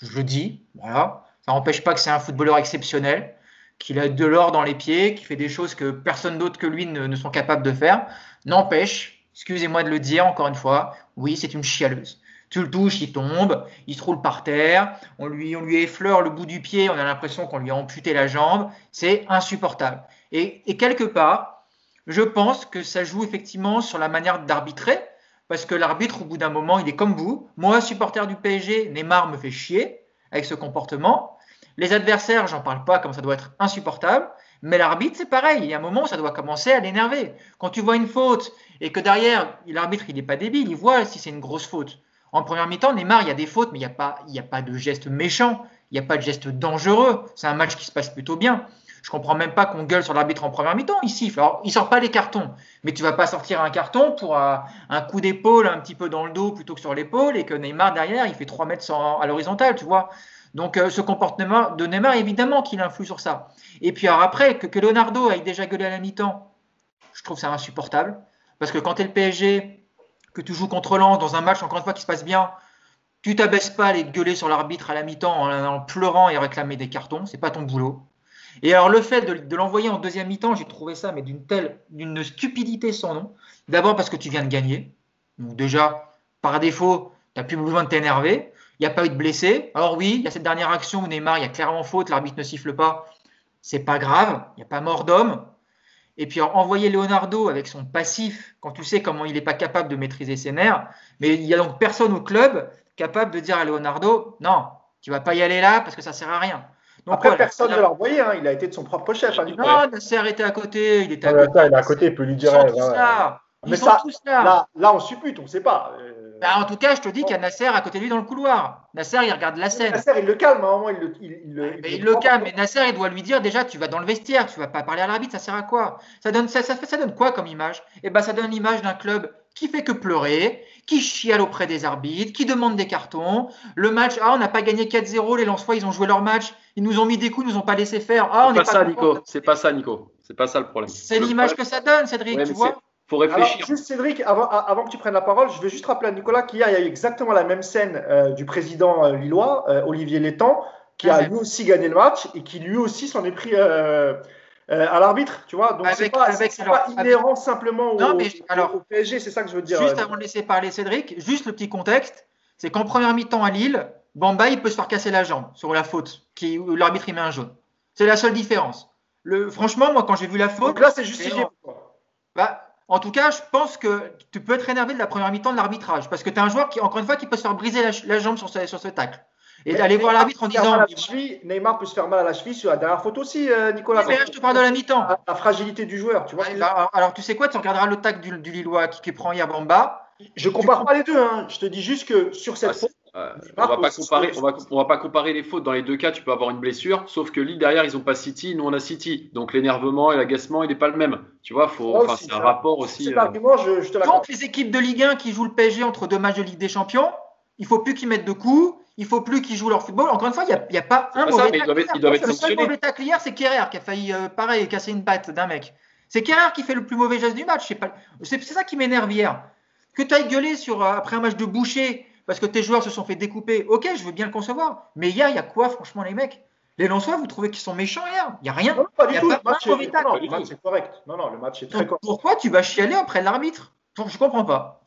Je le dis, voilà. Ça n'empêche pas que c'est un footballeur exceptionnel, qu'il a de l'or dans les pieds, qui fait des choses que personne d'autre que lui ne, sont capables de faire. N'empêche, excusez-moi de le dire encore une fois, oui, c'est une chialeuse. Tu le touches, il tombe, il se roule par terre, on lui, on lui effleure le bout du pied, on a l'impression qu'on lui a amputé la jambe, c'est insupportable. Et, quelque part, je pense que ça joue effectivement sur la manière d'arbitrer, parce que l'arbitre, au bout d'un moment, il est comme vous. Moi, supporter du PSG, Neymar me fait chier avec ce comportement. Les adversaires, j'en parle pas, comme ça doit être insupportable. Mais l'arbitre, c'est pareil. Il y a un moment où ça doit commencer à l'énerver. Quand tu vois une faute et que derrière, l'arbitre, il n'est pas débile, il voit si c'est une grosse faute. En première mi-temps, Neymar, il y a des fautes, mais il n'y a, pas, il a pas de geste méchant, il n'y a pas de geste dangereux. C'est un match qui se passe plutôt bien. Je comprends même pas qu'on gueule sur l'arbitre en première mi-temps. Il siffle. Alors, il sort pas les cartons, mais tu vas pas sortir un carton pour un, coup d'épaule un petit peu dans le dos plutôt que sur l'épaule et que Neymar derrière, il fait 3 mètres à l'horizontale, tu vois. Donc, euh, ce comportement de Neymar, évidemment qu'il influe sur ça. Et puis, alors après, que, Leonardo aille déjà gueulé à la mi-temps, je trouve ça insupportable. Parce que quand tu le PSG, que tu joues contre Lens dans un match, encore une fois, qui se passe bien, tu t'abaisses pas à aller gueuler sur l'arbitre à la mi-temps en, pleurant et réclamer des cartons, c'est pas ton boulot. Et alors le fait de, l'envoyer en deuxième mi-temps, j'ai trouvé ça mais d'une telle, d'une stupidité sans nom. D'abord parce que tu viens de gagner, donc déjà par défaut, tu n'as plus besoin de t'énerver. Il n'y a pas eu de blessés. Alors oui, il y a cette dernière action où Neymar, il y a clairement faute, l'arbitre ne siffle pas. C'est pas grave, il n'y a pas mort d'homme. Et puis envoyer Leonardo avec son passif, quand tu sais comment il n'est pas capable de maîtriser ses nerfs, mais il n'y a donc personne au club capable de dire à Leonardo, non, tu vas pas y aller là parce que ça sert à rien. Donc, Après, personne ne l'a envoyé, hein, il a été de son propre chef. Hein, non, Nasser était à côté, il était à côté. il est à côté, il peut lui dire. Ils sont tous là. Mais ça, là. Là, on suppute, on ne sait pas. Bah, en tout cas, je te dis qu'il y a Nasser à côté de lui dans le couloir. Nasser, il regarde la scène. Nasser, il le calme à un moment. Il le, il, il, le, calme. Mais Nasser, il doit lui dire déjà, tu vas dans le vestiaire, tu vas pas parler à l'arbitre, ça sert à quoi? Ça donne, ça, ça, ça donne quoi comme image? Eh ben, ça donne l'image d'un club qui fait que pleurer, qui chiale auprès des arbitres, qui demande des cartons. Le match, ah, on n'a pas gagné 4-0, les Lensois, ils ont joué leur match, ils nous ont mis des coups, ils nous ont pas laissé faire. Ah, on n'est pas, ça, Nico. C'est pas ça, Nico. C'est pas ça le problème. C'est l'image que ça donne, Cédric, tu vois faut réfléchir. juste Cédric, avant, avant, que tu prennes la parole, je veux juste rappeler à Nicolas qu'hier, il y a eu exactement la même scène euh, du président euh, lillois, euh, Olivier Létang, qui a lui aussi gagné le match et qui lui aussi s'en est pris à l'arbitre, tu vois. Donc c'est pas, pas inhérent simplement au, non, mais, alors, au PSG, c'est ça que je veux dire. Juste avant de laisser parler Cédric, juste le petit contexte, c'est qu'en première mi-temps à Lille, Bamba il peut se faire casser la jambe sur la faute, qui, où l'arbitre il met un jaune. C'est la seule différence. Le, franchement, moi quand j'ai vu la faute. Donc là c'est justifié. Bah, en tout cas, je pense que tu peux être énervé de la première mi-temps de l'arbitrage parce que tu as un joueur qui, encore une fois, qui peut se faire briser la, jambe sur ce, sur ce tacle. Et d'aller voir l'arbitre en disant. Neymar peut se faire mal à la cheville sur la dernière photo aussi, euh, Nicolas. mais là, je te parle de la mi-temps. La, fragilité du joueur, tu vois. alors, tu sais quoi Tu regarderas le tacle du, Lillois qui, prend hier Bamba. Je compare pas les deux. Hein. Je te dis juste que sur cette ah, on va pas comparer, on va, va pas comparer les fautes. Dans les deux cas, tu peux avoir une blessure, sauf que Lille derrière, ils ont pas City, nous on a City. Donc l'énervement et l'agacement, il n'est pas le même. Tu vois, faut, c'est un rapport aussi. Euh... je, je te Donc les équipes de Ligue 1 qui jouent le PSG entre deux matchs de Ligue des Champions, il faut plus qu'ils mettent de coups, il faut plus qu'ils jouent leur football. Encore une fois, il n'y a, pas un mauvais Le seul mauvais tacle hier, c'est Kerrer qui a failli, euh, pareil, casser une batte d'un mec. C'est Kerrer qui fait le plus mauvais geste du match. C'est ça qui m'énerve hier. Que tu ailles gueuler sur, euh, après un match de boucher parce que tes joueurs se sont fait découper. Ok, je veux bien le concevoir. Mais hier, il y a quoi, franchement, les mecs? Les Lensois, vous trouvez qu'ils sont méchants hier? Il n'y a rien. Non, pas du tout. le, match est... correct. Non, non, le match est très correct. Pourquoi tu vas chialer après l'arbitre? Je ne comprends pas.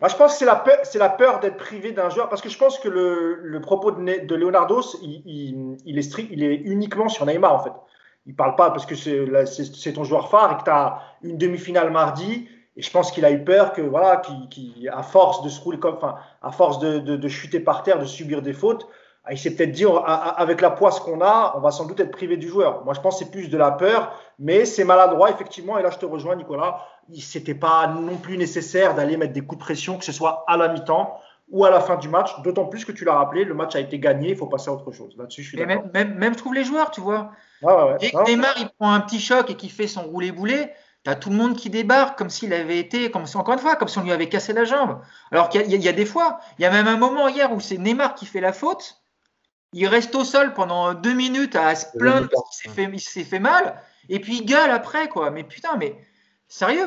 Moi, je pense que c'est la peur, c'est la peur d'être privé d'un joueur, parce que je pense que le, propos de, de Leonardo, il, il, est strict, il est uniquement sur Neymar en fait. Il parle pas parce que c'est ton joueur phare et que tu as une demi-finale mardi et je pense qu'il a eu peur que, voilà, qui, à force de se rouler comme, enfin, à force de, de, chuter par terre, de subir des fautes, ah, il s'est peut-être dit, avec la poisse qu'on a, on va sans doute être privé du joueur. Moi, je pense que c'est plus de la peur, mais c'est maladroit, effectivement. Et là, je te rejoins, Nicolas. C'était pas non plus nécessaire d'aller mettre des coups de pression, que ce soit à la mi-temps ou à la fin du match. D'autant plus que tu l'as rappelé, le match a été gagné, il faut passer à autre chose. Là-dessus, je suis d'accord. Même, même, je trouve les joueurs, tu vois. Ouais, ouais, Dès que Neymar, il prend un petit choc et qu'il fait son tout le monde qui débarque comme s'il avait été, comme si, encore une fois, comme si on lui avait cassé la jambe. Alors qu'il y, a des fois, il y a même un moment hier où c'est Neymar qui fait la faute. il reste au sol pendant deux minutes à se plaindre qu'il s'est fait, mal, et puis il gueule après, quoi. Mais putain, mais sérieux,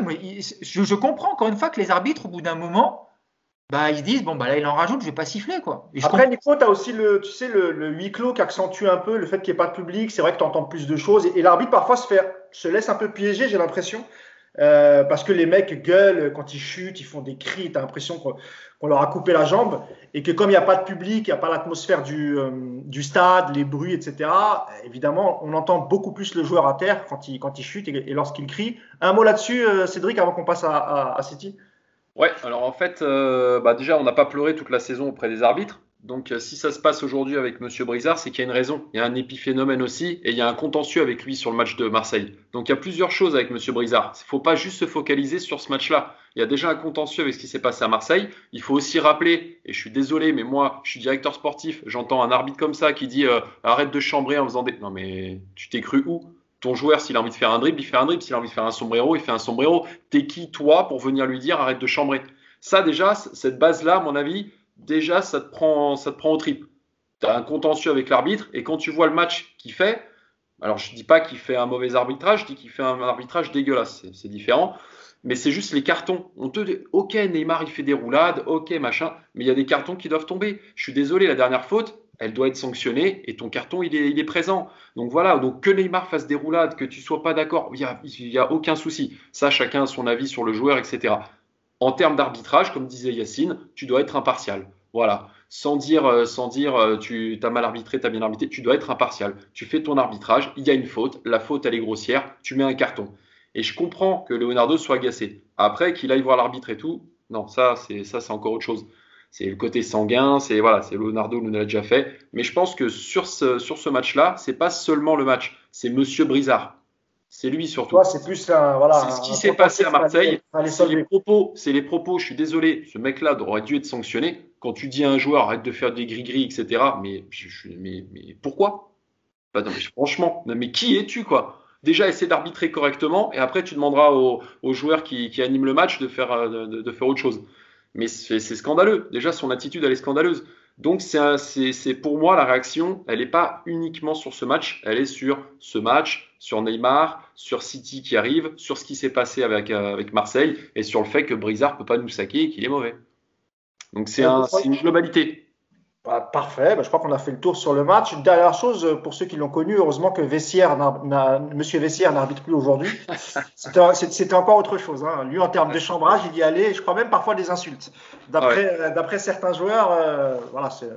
je, comprends encore une fois que les arbitres, au bout d'un moment, bah, ils se disent, bon, bah là, il en rajoute, je vais pas siffler, quoi. après, Nico, tu as aussi le, tu sais, le, huis clos qui accentue un peu le fait qu'il n'y ait pas de public. C'est vrai que tu entends plus de choses, et, l'arbitre, parfois, se, fait, se laisse un peu piéger, j'ai l'impression. Euh, parce que les mecs gueulent quand ils chutent, ils font des cris, tu as l'impression qu'on leur a coupé la jambe, et que comme il n'y a pas de public, il n'y a pas l'atmosphère du, euh, du, stade, les bruits, etc., évidemment, on entend beaucoup plus le joueur à terre quand il, quand il chute et, lorsqu'il crie. Un mot là-dessus, euh, Cédric, avant qu'on passe à, à, City? Ouais, alors en fait, bah déjà, on n'a pas pleuré toute la saison auprès des arbitres. Donc, euh, si ça se passe aujourd'hui avec Monsieur Brizard, c'est qu'il y a une raison. Il y a un épiphénomène aussi, et il y a un contentieux avec lui sur le match de Marseille. Donc, il y a plusieurs choses avec Monsieur Brizard. Il ne faut pas juste se focaliser sur ce match-là. Il y a déjà un contentieux avec ce qui s'est passé à Marseille. Il faut aussi rappeler, et je suis désolé, mais moi, je suis directeur sportif. J'entends un arbitre comme ça qui dit euh, arrête de chambrer en faisant des. Non, mais tu t'es cru où? Ton joueur, s'il a envie de faire un dribble, il fait un dribble. S'il a envie de faire un sombrero, il fait un sombrero. T'es qui, toi, pour venir lui dire arrête de chambrer? Ça, déjà, cette base-là, à mon avis, déjà, ça te prend, ça te prend au trip. Tu as un contentieux avec l'arbitre, et quand tu vois le match qu'il fait, alors je ne dis pas qu'il fait un mauvais arbitrage, je dis qu'il fait un arbitrage dégueulasse, c'est différent. Mais c'est juste les cartons. On te dit, ok, Neymar, il fait des roulades, ok, machin, mais il y a des cartons qui doivent tomber. Je suis désolé, la dernière faute, elle doit être sanctionnée et ton carton, il est, présent. Donc voilà, donc que Neymar fasse des roulades, que tu sois pas d'accord, il n'y a, a aucun souci. Ça, chacun a son avis sur le joueur, etc en termes d'arbitrage, comme disait Yacine, tu dois être impartial. Voilà. Sans dire, euh, sans dire euh, tu as mal arbitré, tu as bien arbitré, tu dois être impartial. Tu fais ton arbitrage, il y a une faute, la faute elle est grossière, tu mets un carton. Et je comprends que Leonardo soit agacé. Après, qu'il aille voir l'arbitre et tout, non, ça c'est encore autre chose. C'est le côté sanguin, c'est voilà, c'est Leonardo nous l'a déjà fait. Mais je pense que sur ce, sur ce match-là, c'est pas seulement le match, c'est Monsieur Brizard. C'est lui surtout. c'est plus voilà. C'est ce qui s'est passé à Marseille. C'est les propos. C'est les propos. Je suis désolé. Ce mec-là aurait dû être sanctionné. Quand tu dis à un joueur arrête de faire des gris-gris, etc. Mais, mais, mais pourquoi? Bah Franchement, mais qui es-tu quoi? Déjà, essaie d'arbitrer correctement et après tu demanderas aux, joueurs qui, qui, animent le match de faire, de, de faire autre chose. Mais c'est scandaleux. Déjà, son attitude, elle est scandaleuse. Donc c'est pour moi la réaction, elle n'est pas uniquement sur ce match, elle est sur ce match, sur Neymar, sur City qui arrive, sur ce qui s'est passé avec, euh, avec Marseille et sur le fait que Brizard peut pas nous saquer et qu'il est mauvais. Donc c'est une globalité. Bah, parfait, bah, je crois qu'on a fait le tour sur le match. Une dernière chose, euh, pour ceux qui l'ont connu, heureusement que Vessière Monsieur Vessière n'arbitre plus aujourd'hui. C'était encore autre chose. Hein. Lui, en termes de chambrage, il y allait, je crois même parfois des insultes. D'après euh, certains joueurs, euh, voilà, c'est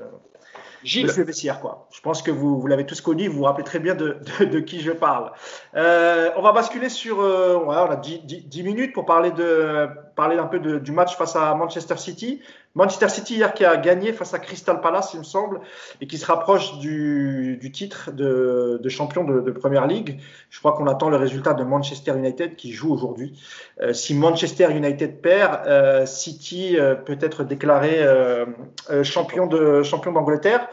Monsieur Vessière, quoi. Je pense que vous, vous l'avez tous connu, vous vous rappelez très bien de, de, qui je parle. on va basculer sur, on a 10, 10, minutes pour parler, de, parler un peu de, du match face à Manchester City. Manchester City hier qui a gagné face à Crystal Palace, il me semble, et qui se rapproche du, titre de, champion de, de, Première Ligue. Je crois qu'on attend le résultat de Manchester United qui joue aujourd'hui. Euh, si Manchester United perd, euh, City euh, peut être déclaré champion de champion d'Angleterre.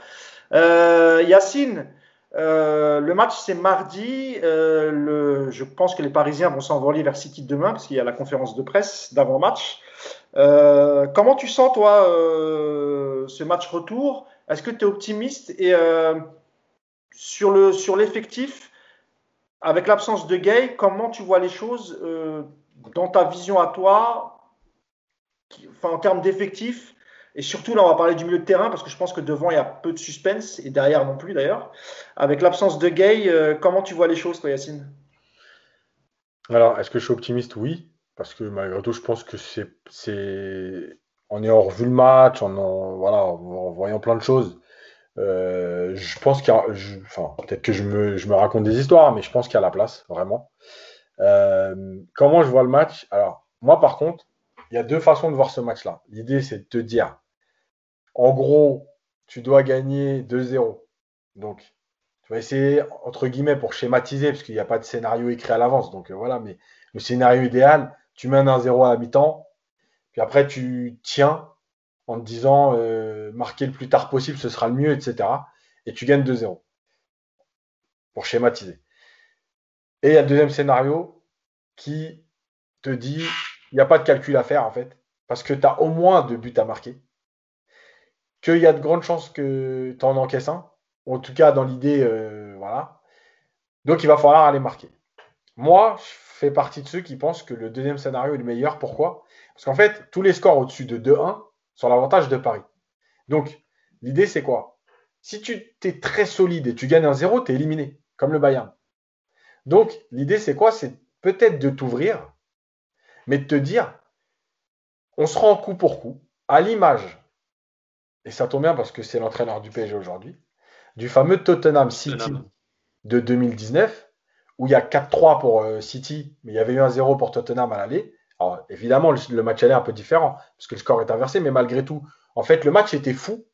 Yacine, le match c'est mardi. Le, je pense que les Parisiens vont s'envoler vers City demain parce qu'il y a la conférence de presse d'avant-match. Euh, comment tu sens, toi, euh, ce match retour? Est-ce que tu es optimiste Et euh, sur, le, sur l'effectif, avec l'absence de Gay, comment tu vois les choses dans ta vision à toi, en termes d'effectif? Et surtout, là, on va parler du milieu de terrain parce que je pense que devant, il y a peu de suspense et derrière non plus d'ailleurs. Avec l'absence de Gay, comment tu vois les choses, toi, Yacine? Alors, est-ce que je suis optimiste? Oui. Parce que malgré tout, je pense que c'est, en ayant revu le match, en, voyant plein de choses, euh, je pense qu'il y a, enfin, peut-être que je me, je me, raconte des histoires, mais je pense qu'il y a la place, vraiment. Euh, comment je vois le match? Alors, moi, par contre, il y a deux façons de voir ce match-là. L'idée, c'est de te dire, en gros, tu dois gagner 2-0. Donc, tu vas essayer, entre guillemets, pour schématiser, parce qu'il n'y a pas de scénario écrit à l'avance. Donc, euh, voilà, mais le scénario idéal, tu mènes un 0 à mi-temps, puis après tu tiens en te disant euh, marquer le plus tard possible, ce sera le mieux, etc. Et tu gagnes 2-0. Pour schématiser. Et il y a le deuxième scénario qui te dit il n'y a pas de calcul à faire en fait, parce que tu as au moins deux buts à marquer, qu'il y a de grandes chances que tu en encaisses un, En tout cas, dans l'idée, voilà. Donc, il va falloir aller marquer. Moi, je fais partie de ceux qui pensent que le deuxième scénario est le meilleur. Pourquoi? Parce qu'en fait, tous les scores au-dessus de 2-1 sont l'avantage de Paris. Donc, l'idée, c'est quoi? Si tu es très solide et tu gagnes un 0, tu es éliminé, comme le Bayern. Donc, l'idée, c'est quoi? C'est peut-être de t'ouvrir, mais de te dire, on se rend coup pour coup, à l'image, et ça tombe bien parce que c'est l'entraîneur du PSG aujourd'hui, du fameux Tottenham City de 2019, où il y a 4-3 pour euh, City, mais il y avait eu un 0 pour Tottenham à l'aller. Alors, évidemment, le, match allait un peu différent, parce que le score est inversé, mais malgré tout, en fait, le match était fou.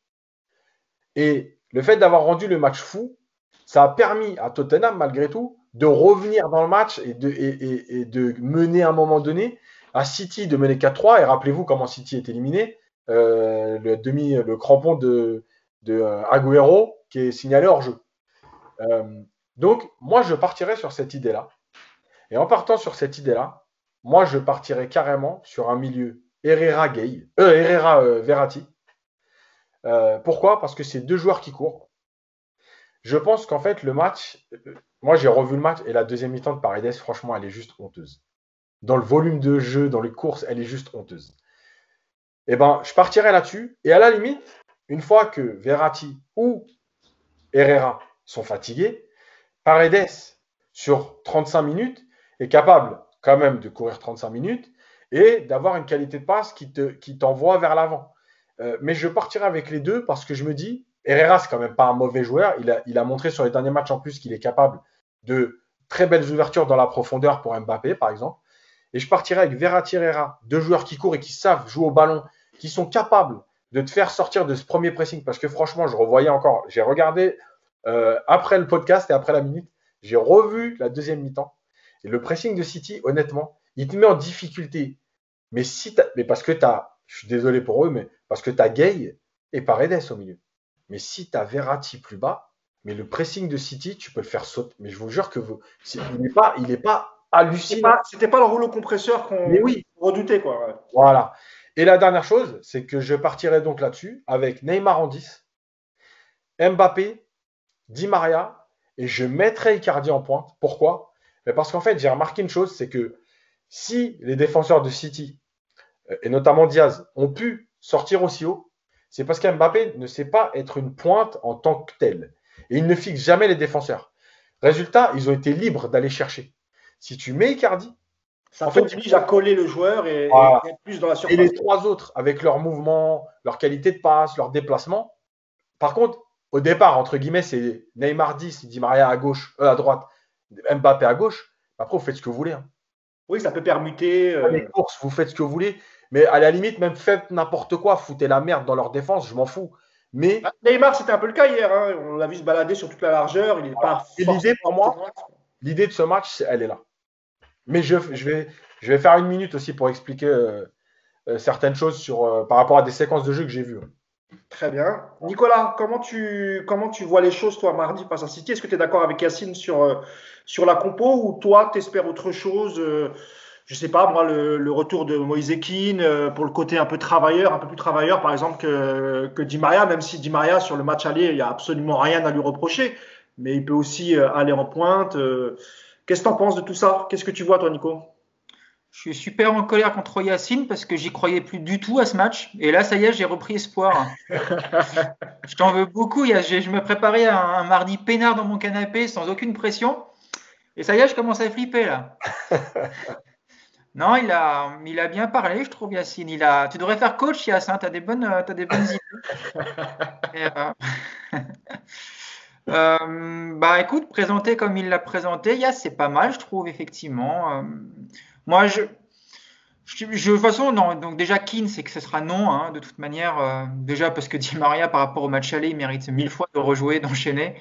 Et le fait d'avoir rendu le match fou, ça a permis à Tottenham, malgré tout, de revenir dans le match et de, mener à un moment donné à City de mener 4-3. Et rappelez-vous comment City est éliminé. Euh, le, demi, le crampon de, de euh, Agüero qui est signalé hors jeu. Donc, moi, je partirais sur cette idée-là. Et en partant sur cette idée-là, moi, je partirais carrément sur un milieu Herrera Gay, Herrera Verratti. pourquoi? Parce que c'est deux joueurs qui courent. Je pense qu'en fait, le match, moi, j'ai revu le match et la deuxième mi-temps de Paredes, franchement, elle est juste honteuse. Dans le volume de jeu, dans les courses, elle est juste honteuse. Eh ben, je partirais là-dessus. Et à la limite, une fois que Verratti ou Herrera sont fatigués, Paredes, sur 35 minutes, est capable quand même de courir 35 minutes et d'avoir une qualité de passe qui, te, qui t'envoie vers l'avant. Euh, mais je partirai avec les deux parce que je me dis, Herrera, c'est quand même pas un mauvais joueur. Il a, il a montré sur les derniers matchs en plus qu'il est capable de très belles ouvertures dans la profondeur pour Mbappé, par exemple. Et je partirai avec Verratti Herrera, deux joueurs qui courent et qui savent jouer au ballon, qui sont capables de te faire sortir de ce premier pressing. Parce que franchement, je revoyais encore, j'ai regardé euh, après le podcast et après la minute, j'ai revu la deuxième mi-temps. Et le pressing de City, honnêtement, il te met en difficulté. Mais, si mais parce que tu as, je suis désolé pour eux, mais parce que tu as Gay et Paredes au milieu. Mais si tu as Verratti plus bas, mais le pressing de City, tu peux le faire sauter. Mais je vous jure que vous, il n'est pas, il est pas hallucinant. C'était pas, pas, le rouleau compresseur qu'on oui. redoutait. Quoi. Voilà. Et la dernière chose, c'est que je partirai donc là-dessus avec Neymar en 10, Mbappé, Di Maria, et je mettrai Icardi en pointe. Pourquoi? Mais Parce qu'en fait, j'ai remarqué une chose, c'est que si les défenseurs de City, euh, et notamment Diaz, ont pu sortir aussi haut, c'est parce qu'Mbappé ne sait pas être une pointe en tant que tel. Et il ne fixe jamais les défenseurs. Résultat, ils ont été libres d'aller chercher. Si tu mets Icardi, ça en fait, oblige à coller le joueur et, plus dans la surface. Et les trois autres, avec leur mouvement, leur qualité de passe, leur déplacement. Par contre, au départ, entre guillemets, c'est Neymar 10, Di Maria à gauche, euh, à droite, Mbappé à gauche. Après, vous faites ce que vous voulez. Hein. Oui, ça peut permuter. Euh, les courses, vous faites ce que vous voulez. Mais à la limite, même faites n'importe quoi, foutez la merde dans leur défense, je m'en fous. Mais bah, Neymar, c'était un peu le cas hier. Hein. On l'a vu se balader sur toute la largeur. Il est pas. L'idée pour moi, l'idée de ce match, elle est là. Mais je, vais, je vais faire une minute aussi pour expliquer euh, euh, certaines choses sur, euh, par rapport à des séquences de jeu que j'ai vues. Très bien. Nicolas, comment tu, comment tu vois les choses, toi, mardi face à City? Est-ce que tu es d'accord avec Yacine sur, sur la compo ou toi, tu espères autre chose je sais pas, moi, le, retour de Moïse Keane euh, pour le côté un peu travailleur, un peu plus travailleur, par exemple, que, que Di Maria, même si Di Maria, sur le match aller, il n'y a absolument rien à lui reprocher, mais il peut aussi euh, aller en pointe. Euh. Qu'est-ce que tu en penses de tout ça? Qu'est-ce que tu vois, toi, Nico? Je suis super en colère contre Yacine parce que j'y croyais plus du tout à ce match. Et là, ça y est, j'ai repris espoir. je t'en veux beaucoup. Je me préparais un, un mardi peinard dans mon canapé sans aucune pression. Et ça y est, je commence à flipper là. Non, il a, il a bien parlé, je trouve, Yacine. Il a, tu devrais faire coach, Yacine. Tu as des bonnes, as des bonnes idées. Euh, euh, bah, écoute, présenté comme il l'a présenté, Yass, c'est pas mal, je trouve, effectivement. Euh, moi, je, je, de toute façon, donc déjà, Keane, c'est que ce sera non, hein, de toute manière. déjà, parce que Di Maria, par rapport au match aller, il mérite mille fois de rejouer, d'enchaîner.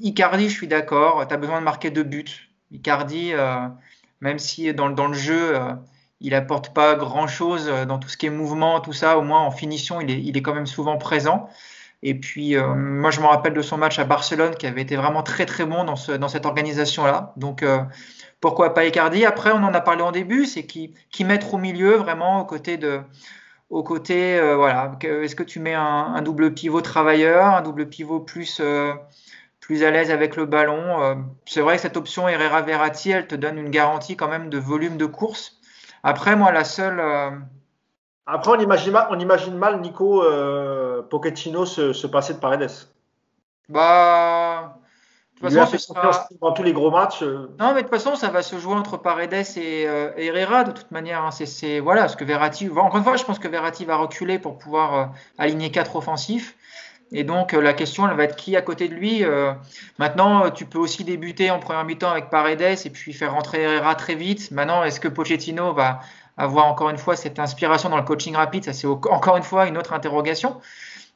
Icardi, je suis d'accord. Tu as besoin de marquer deux buts. Icardi même si dans, dans le jeu, euh, il apporte pas grand-chose euh, dans tout ce qui est mouvement, tout ça, au moins en finition, il est, il est quand même souvent présent. Et puis, euh, moi, je me rappelle de son match à Barcelone qui avait été vraiment très, très bon dans, ce, dans cette organisation-là. Donc, pourquoi pas Icardi? Après, on en a parlé en début, c'est qui, qui mettre au milieu, vraiment, aux côtés de, au côté, voilà, est-ce que tu mets un, double pivot travailleur, un double pivot plus, plus à l'aise avec le ballon C'est vrai que cette option Herrera Verratti, elle te donne une garantie quand même de volume de course. Après, moi, la seule. Après, on imagine mal, on imagine mal Nico Pochettino se, se passer de Paredes. Bah. De toute façon, dans tous les gros matchs. Euh. Non, mais de toute façon, ça va se jouer entre Paredes et, euh, Herrera de toute manière. Hein. C'est voilà, ce que Verratti. Encore une fois, je pense que Verratti va reculer pour pouvoir euh, aligner quatre offensifs. Et donc la question, elle va être qui à côté de lui. maintenant, tu peux aussi débuter en première mi-temps avec Paredes et puis faire rentrer Herrera très vite. Maintenant, est-ce que Pochettino va avoir encore une fois cette inspiration dans le coaching rapide? Ça, c'est encore une fois une autre interrogation.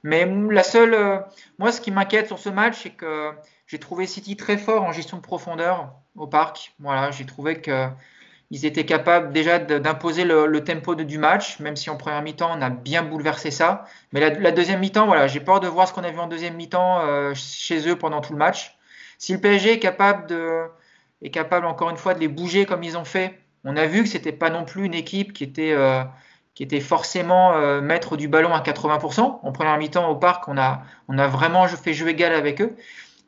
Mais la seule, moi, ce qui m'inquiète sur ce match, c'est que j'ai trouvé City très fort en gestion de profondeur au parc. Voilà, j'ai trouvé qu'ils étaient capables déjà d'imposer le, tempo du match, même si en première mi-temps on a bien bouleversé ça. Mais la, deuxième mi-temps, voilà, j'ai peur de voir ce qu'on a vu en deuxième mi-temps euh, chez eux pendant tout le match. Si le PSG est capable de, est capable encore une fois de les bouger comme ils ont fait, on a vu que c'était pas non plus une équipe qui était euh, qui était forcément euh, maître du ballon à 80%. En première mi-temps au parc, on a, on a vraiment fait jeu égal avec eux.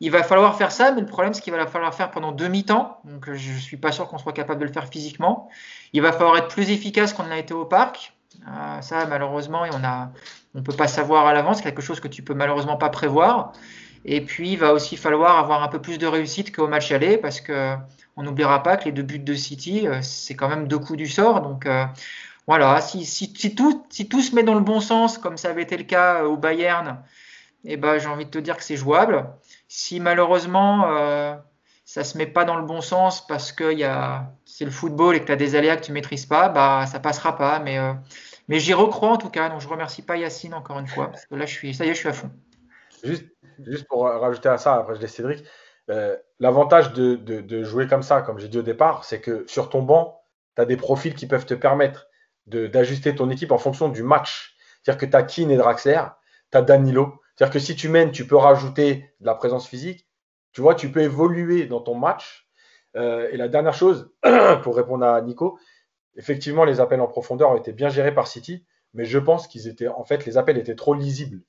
Il va falloir faire ça, mais le problème, c'est qu'il va falloir faire pendant demi temps Donc, je ne suis pas sûr qu'on soit capable de le faire physiquement. Il va falloir être plus efficace qu'on l'a été au parc. Euh, ça, malheureusement, on ne peut pas savoir à l'avance, quelque chose que tu peux malheureusement pas prévoir. Et puis, il va aussi falloir avoir un peu plus de réussite qu'au match aller, parce que on n'oubliera pas que les deux buts de City, euh, c'est quand même deux coups du sort. Donc, euh, voilà, si, si, tout, si tout se met dans le bon sens, comme ça avait été le cas au Bayern, eh ben, j'ai envie de te dire que c'est jouable. Si malheureusement euh, ça se met pas dans le bon sens parce que c'est le football et que tu as des aléas que tu maîtrises pas, bah ça passera pas. Mais, euh, mais j'y recrois en tout cas. Donc je remercie pas Yacine encore une fois parce que là je suis, ça y est, je suis à fond. Juste, juste pour rajouter à ça, après je laisse Cédric. Euh, l'avantage de, jouer comme ça, comme j'ai dit au départ, c'est que sur ton banc, tu as des profils qui peuvent te permettre d'ajuster ton équipe en fonction du match. C'est-à-dire que tu as Keane et Draxler, tu as Danilo, c'est-à-dire que si tu mènes, tu peux rajouter de la présence physique. Tu vois, tu peux évoluer dans ton match. Euh, et la dernière chose, pour répondre à Nico, effectivement, les appels en profondeur ont été bien gérés par City, mais je pense qu'ils étaient, en fait, les appels étaient trop lisibles.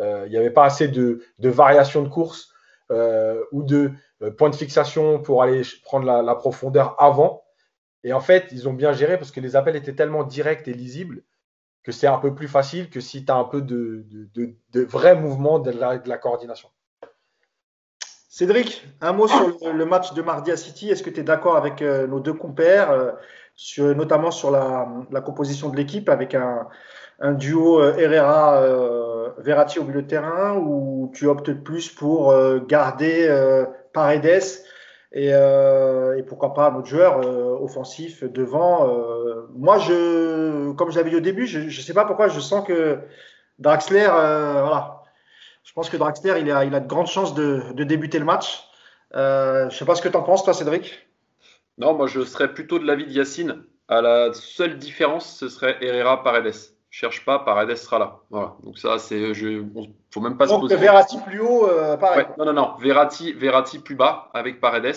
Euh, il n'y avait pas assez de, variations de course euh, ou de points de fixation pour aller prendre la, profondeur avant. Et en fait, ils ont bien géré parce que les appels étaient tellement directs et lisibles que c'est un peu plus facile que si tu as un peu de, de, vrai mouvement de la, coordination. Cédric, un mot sur le, match de mardi à City. Est-ce que tu es d'accord avec euh, nos deux compères, euh, sur, notamment sur la, la composition de l'équipe avec un, un duo euh, Herrera-Verratti au milieu de terrain ou tu optes plus pour garder Paredes euh, et, pourquoi pas un autre joueur euh, offensif devant. Euh, moi, je, comme je l'avais dit au début, je ne sais pas pourquoi, je sens que Draxler, voilà, je pense que Draxler, il a, il a de grandes chances de, débuter le match. je ne sais pas ce que tu en penses, toi, Cédric. Non, moi, je serais plutôt de l'avis de Yacine. À la seule différence, ce serait Herrera Paredes cherche pas, Paredes sera là. Voilà. Donc ça, c'est, je, faut même pas se poser. Verratti plus haut, euh, pareil. non, non, non. Verratti, Verratti plus bas avec Paredes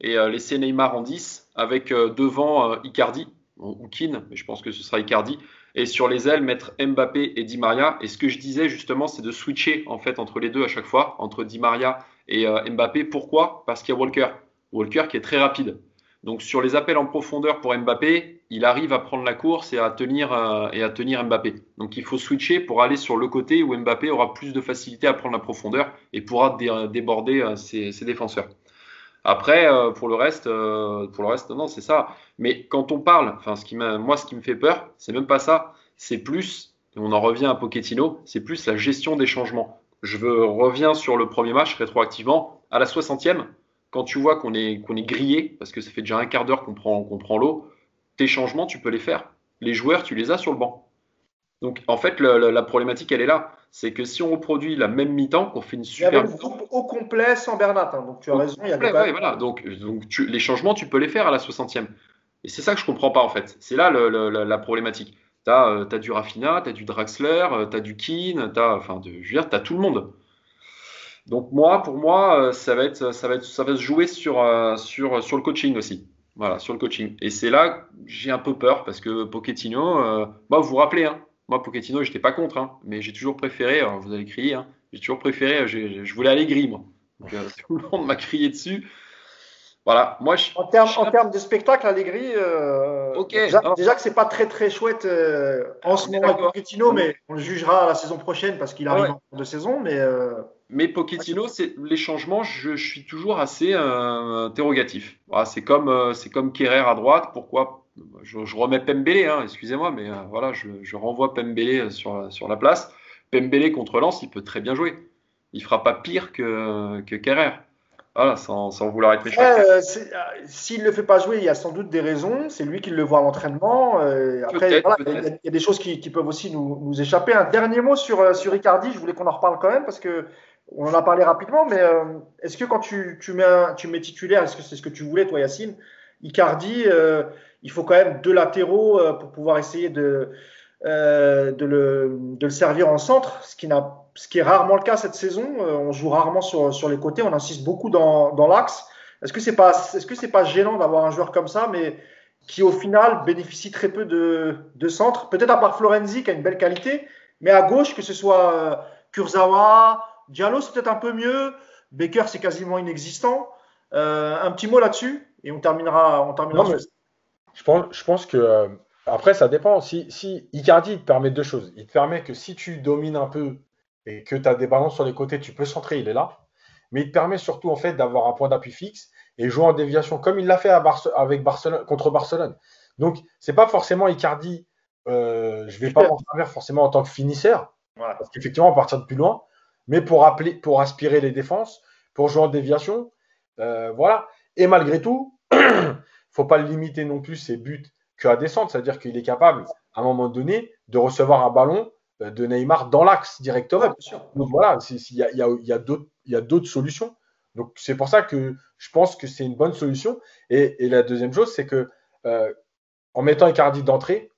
et euh, laisser Neymar en 10 avec euh, devant Icardi ou Keane, mais je pense que ce sera Icardi. Et sur les ailes, mettre Mbappé et Di Maria. Et ce que je disais justement, c'est de switcher en fait entre les deux à chaque fois, entre Di Maria et Mbappé. Pourquoi? Parce qu'il y a Walker. Walker qui est très rapide. Donc sur les appels en profondeur pour Mbappé, il arrive à prendre la course et à tenir euh, et à tenir Mbappé. Donc il faut switcher pour aller sur le côté où Mbappé aura plus de facilité à prendre la profondeur et pourra déborder euh, ses, défenseurs. Après, euh, pour le reste, pour le reste, non, c'est ça. Mais quand on parle, moi, ce qui me fait peur, c'est même pas ça. C'est plus, on en revient à Pochettino, c'est plus la gestion des changements. Je reviens sur le premier match rétroactivement à la 60e quand tu vois qu'on est, qu'on est grillé, parce que ça fait déjà un quart d'heure qu'on prend, qu'on prend l'eau, tes changements, tu peux les faire. Les joueurs, tu les as sur le banc. Donc, en fait, la problématique, elle est là. C'est que si on reproduit la même mi-temps, qu'on fait une super. Il y avait le groupe au complet sans Bernat. Hein, donc, tu as raison. Il y a voilà. Donc, donc les changements, tu peux les faire à la 60e. Et c'est ça que je comprends pas, en fait. C'est là la problématique. Tu as, euh, du Raffina, tu as du Draxler, euh, tu as du Keane, tu as, enfin, de, je veux dire, as tout le monde. Donc moi, pour moi, euh, ça va être, ça va être, ça va se jouer sur, euh, sur, sur le coaching aussi. Voilà, sur le coaching. Et c'est là j'ai un peu peur parce que Pochettino, euh, bah, vous vous rappelez, hein, Moi, Pochettino, j'étais pas contre, hein, mais j'ai toujours préféré, vous allez crier, hein, j'ai toujours préféré, je voulais Allegri, moi. Donc, tout le monde m'a crié dessus. Voilà, moi je, En termes, de spectacle, Allegri, euh, déjà, déjà, que c'est pas très très chouette euh, en ce moment avec Pochettino, mais on le jugera la saison prochaine parce qu'il arrive en cours de saison. Mais, euh, mais Pochettino, c'est les changements, je, je, suis toujours assez interrogatif. Voilà, c'est comme c'est comme Kerrer à droite. Pourquoi? Je, je remets Pembele, hein, excusez-moi, mais voilà, je, je, renvoie Pembele sur sur la place. Pembele contre Lens, il peut très bien jouer. Il fera pas pire que que Kerrer. Voilà, sans, vouloir être méchant. Euh, S'il ne le fait pas jouer, il y a sans doute des raisons. C'est lui qui le voit à l'entraînement. Euh, après, il, y a des choses qui, peuvent aussi nous, échapper. Un dernier mot sur, euh, sur Icardi. Je voulais qu'on en reparle quand même parce que on en a parlé rapidement. Mais euh, est-ce que quand tu, tu, mets tu mets titulaire, est-ce que c'est ce que tu voulais, toi, Yacine? Icardi, il faut quand même deux latéraux pour pouvoir essayer de, de, le, de le servir en centre, ce qui ce qui est rarement le cas cette saison. Euh, on joue rarement sur, sur les côtés, on insiste beaucoup dans, dans l'axe. Est-ce que c'est pas, est-ce que c'est pas gênant d'avoir un joueur comme ça, mais qui au final bénéficie très peu de, de centre? Peut-être à part Florenzi qui a une belle qualité, mais à gauche, que ce soit euh, Kurzawa, Diallo, c'est peut-être un peu mieux. Baker, c'est quasiment inexistant. Euh, un petit mot là-dessus et on terminera. On terminera je, pense, je pense que après, ça dépend. Si, si Icardi il te permet deux choses. Il te permet que si tu domines un peu et que tu as des ballons sur les côtés, tu peux centrer, il est là. Mais il te permet surtout en fait d'avoir un point d'appui fixe et jouer en déviation comme il l'a fait avec Barcelone, contre Barcelone. Donc, c'est pas forcément Icardi, euh, je vais pas m'en servir forcément en tant que finisseur, parce qu'effectivement, on partir de plus loin, mais pour, appeler, pour aspirer les défenses, pour jouer en déviation, euh, voilà. Et malgré tout, faut pas le limiter non plus ses buts qu'à descendre, c'est-à-dire qu'il est capable, à un moment donné, de recevoir un ballon euh, de Neymar dans l'axe directement. Donc voilà, il y a, y a, d'autres solutions. Donc c'est pour ça que je pense que c'est une bonne solution. Et, la deuxième chose, c'est que euh, en mettant Icardi d'entrée,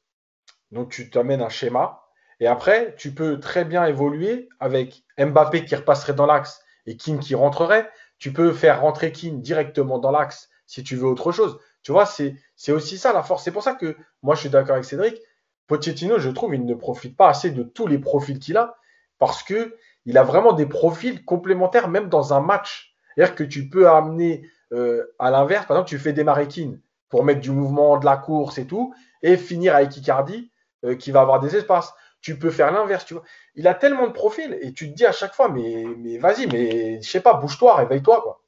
donc tu t'amènes un schéma. Et après, tu peux très bien évoluer avec Mbappé qui repasserait dans l'axe et Kim qui rentrerait. Tu peux faire rentrer Kim directement dans l'axe si tu veux autre chose. Tu vois, c'est aussi ça la force. C'est pour ça que moi, je suis d'accord avec Cédric. Pochettino, je trouve, il ne profite pas assez de tous les profils qu'il a parce que il a vraiment des profils complémentaires même dans un match. C'est-à-dire que tu peux amener euh, à l'inverse, par exemple, tu fais démarrer Keane pour mettre du mouvement, de la course et tout, et finir avec Icardi euh, qui va avoir des espaces. Tu peux faire l'inverse, tu vois. Il a tellement de profils et tu te dis à chaque fois, mais, vas-y, mais je sais pas, bouge-toi, réveille-toi.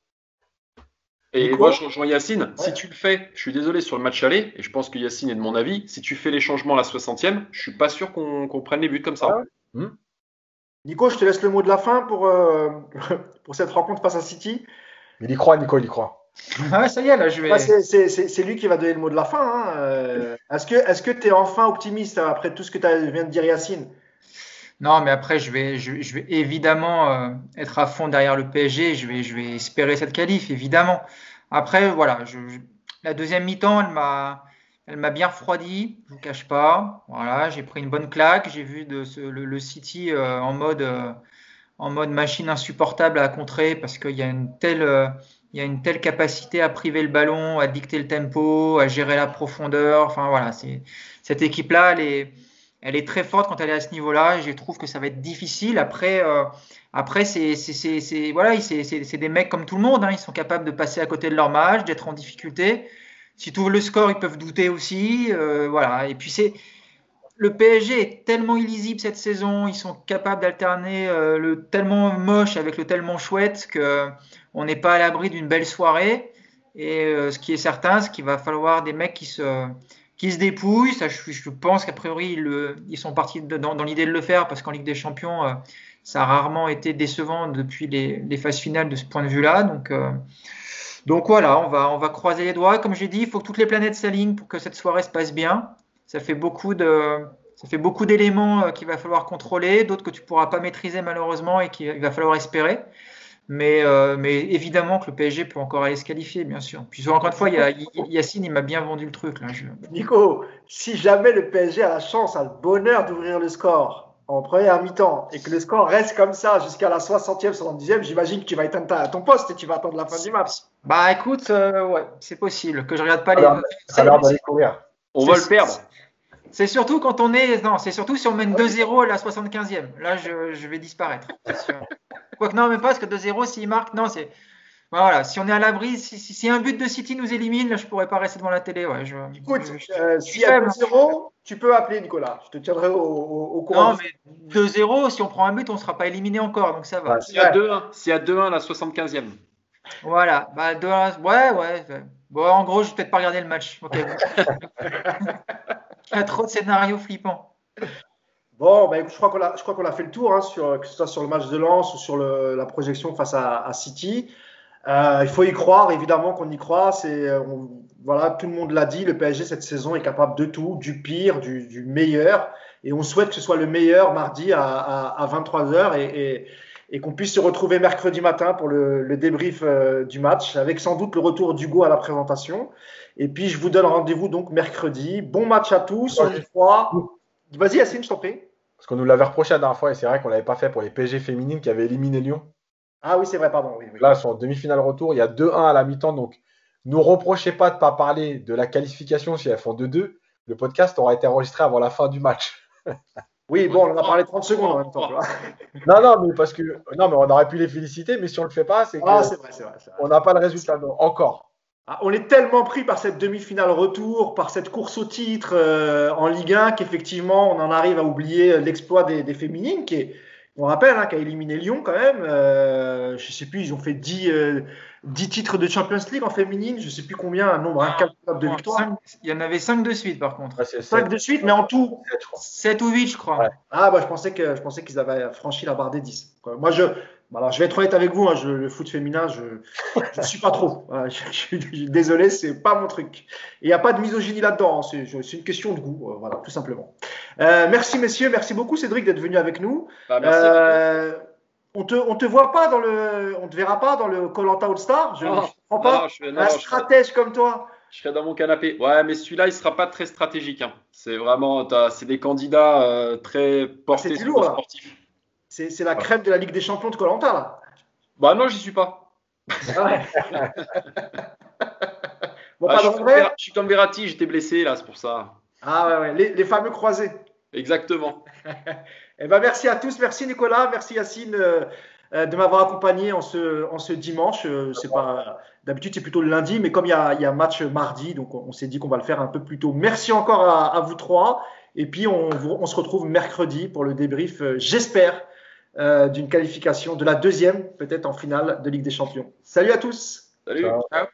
Et moi, je rejoins Yacine. Si tu le fais, je suis désolé sur le match aller, et je pense que Yacine est de mon avis. Si tu fais les changements à la 60e, je suis pas sûr qu'on prenne les buts comme ça. Hmm. Nico, je te laisse le mot de la fin pour, euh, pour cette rencontre face à City. Il y croit, Nico, il y croit. Ah ça y est, là, je vais. c'est lui qui va donner le mot de la fin. Hein. Euh, est-ce que tu es enfin optimiste après tout ce que tu viens de dire, Yacine? Non, mais après, je vais, je, vais évidemment euh, être à fond derrière le PSG. Je vais, je vais espérer cette qualif, évidemment. Après, voilà, je, la deuxième mi-temps, elle m'a, elle m'a bien refroidi. Je vous cache pas. Voilà, j'ai pris une bonne claque. J'ai vu de ce, le, City euh, en mode, euh, en mode machine insupportable à contrer parce qu'il y a une telle, il y a une telle capacité à priver le ballon, à dicter le tempo, à gérer la profondeur. Enfin voilà, c'est cette équipe-là, elle est elle est très forte quand elle est à ce niveau-là. Et je trouve que ça va être difficile. Après, euh, après c'est voilà, des mecs comme tout le monde. Hein. Ils sont capables de passer à côté de leur match, d'être en difficulté. Si tu ouvres le score, ils peuvent douter aussi. Euh, voilà. Et puis c'est le PSG est tellement illisible cette saison. Ils sont capables d'alterner euh, le tellement moche avec le tellement chouette que on n'est pas à l'abri d'une belle soirée. Et ce qui est certain, c'est qu'il va falloir des mecs qui se qui se dépouille. Ça, je, pense qu'a priori, ils, sont partis dans, l'idée de le faire parce qu'en Ligue des Champions, euh, ça a rarement été décevant depuis les, phases finales de ce point de vue-là. Donc, euh, voilà, on va, croiser les doigts. Comme j'ai dit, il faut que toutes les planètes s'alignent pour que cette soirée se passe bien. Ça fait beaucoup d'éléments euh, qu'il va falloir contrôler, d'autres que tu pourras pas maîtriser malheureusement et qu'il va falloir espérer. Mais, euh, mais, évidemment que le PSG peut encore aller se qualifier, bien sûr. Puis encore une fois, Yacine, il m'a bien vendu le truc. Là. Nico, si jamais le PSG a la chance, a le bonheur d'ouvrir le score en première mi-temps et que le score reste comme ça jusqu'à la 60e, 70e, j'imagine que tu vas éteindre ta, ton poste et tu vas attendre la fin du match. Bah écoute, euh, ouais, c'est possible que je regarde pas les. Ça a l'air d'aller courir. On va le perdre. C'est surtout quand on est. Non, c'est surtout si on mène 2-0 à la 75e. Là, je, je vais disparaître. Quoique, non, même pas, parce que 2-0, s'il marque, non, c'est. Voilà, si on est à l'abri, si, si, un but de City nous élimine, là, je pourrais pas rester devant la télé. Ouais, je, Écoute, euh, y a 2-0, tu peux appeler Nicolas. Je te tiendrai au, au, courant. Non, mais 2-0, si on prend un but, on ne sera pas éliminé encore, donc ça va. s'il y a 2-1, s'il y a 2-1 la 75e. Voilà, bah 2 ouais, ouais. Bon, en gros, je vais peut-être pas regarder le match. Ok. Trop de scénarios flippants. Bon, bah, je crois qu'on a, fait le tour, hein, que ce soit sur le match de Lens ou sur la projection face à, City. Euh, il faut y croire, évidemment qu'on y croit. C'est, voilà, tout le monde l'a dit, le PSG cette saison est capable de tout, du pire, du, meilleur. Et on souhaite que ce soit le meilleur mardi à, à, à 23h et, qu'on puisse se retrouver mercredi matin pour le, le débrief euh, du match, avec sans doute le retour d'Hugo à la présentation. Et puis je vous donne rendez-vous donc mercredi. Bon match à tous. On y croit. Vas-y, Yacine, je t'en prie. Parce qu'on nous l'avait reproché la dernière fois et c'est vrai qu'on l'avait pas fait pour les PSG féminines qui avaient éliminé Lyon. Ah oui, c'est vrai, pardon. Oui, oui. Là, sont en demi-finale retour. Il y a 2-1 à la mi-temps. Donc, ne reprochez pas de ne pas parler de la qualification si elles font 2-2. Le podcast aura été enregistré avant la fin du match. Oui, bon, on en a parlé 30 secondes en même temps. non, non, mais parce que non, mais on aurait pu les féliciter, mais si on le fait pas, c'est ah, vrai, vrai, on n'a pas le résultat encore. Ah, on est tellement pris par cette demi-finale retour, par cette course au titre euh, en Ligue 1 qu'effectivement on en arrive à oublier l'exploit des, des, féminines qui est, on rappelle, hein, qui a éliminé Lyon quand même. Euh, je sais plus, ils ont fait 10, euh, 10 titres de Champions League en féminine, je sais plus combien, un nombre incalculable de victoires. il y en avait 5 de suite par contre. Ouais, 5 de suite, mais en tout 7 ou 8 je crois. Ouais. Ah bah je pensais que je pensais qu'ils avaient franchi la barre des 10. Moi je alors, je vais être honnête avec vous, hein, je, le foot féminin, je ne suis pas trop. je, je, je, désolé, c'est pas mon truc. Il n'y a pas de misogynie là-dedans, hein, c'est une question de goût, euh, voilà, tout simplement. Euh, merci messieurs, merci beaucoup Cédric d'être venu avec nous. Bah, merci. Euh, on te, on te voit pas dans le, on te verra pas dans le Colanta All Star. Je ne comprends pas. Non, non, un stratège comme toi. Je serai dans mon canapé. Ouais, mais celui-là, il sera pas très stratégique. Hein. C'est vraiment, c'est des candidats très portés sur le sportif. C'est la crème de la Ligue des Champions de Colanta là. Bah non, j'y suis pas. Ah ouais. bon, ah, pas je, suis vrai. je suis comme Verratti, j'étais blessé là, c'est pour ça. Ah ouais, ouais. Les, les fameux croisés. Exactement. eh ben, merci à tous, merci Nicolas, merci Yacine euh, de m'avoir accompagné en ce, en ce dimanche. Euh, c'est pas d'habitude c'est plutôt le lundi, mais comme il y a, y a match mardi, donc on, on s'est dit qu'on va le faire un peu plus tôt. Merci encore à, à vous trois, et puis on, on, se retrouve mercredi pour le débrief, euh, j'espère, euh, d'une qualification de la deuxième, peut-être en finale de Ligue des Champions. Salut à tous. Salut. Ciao.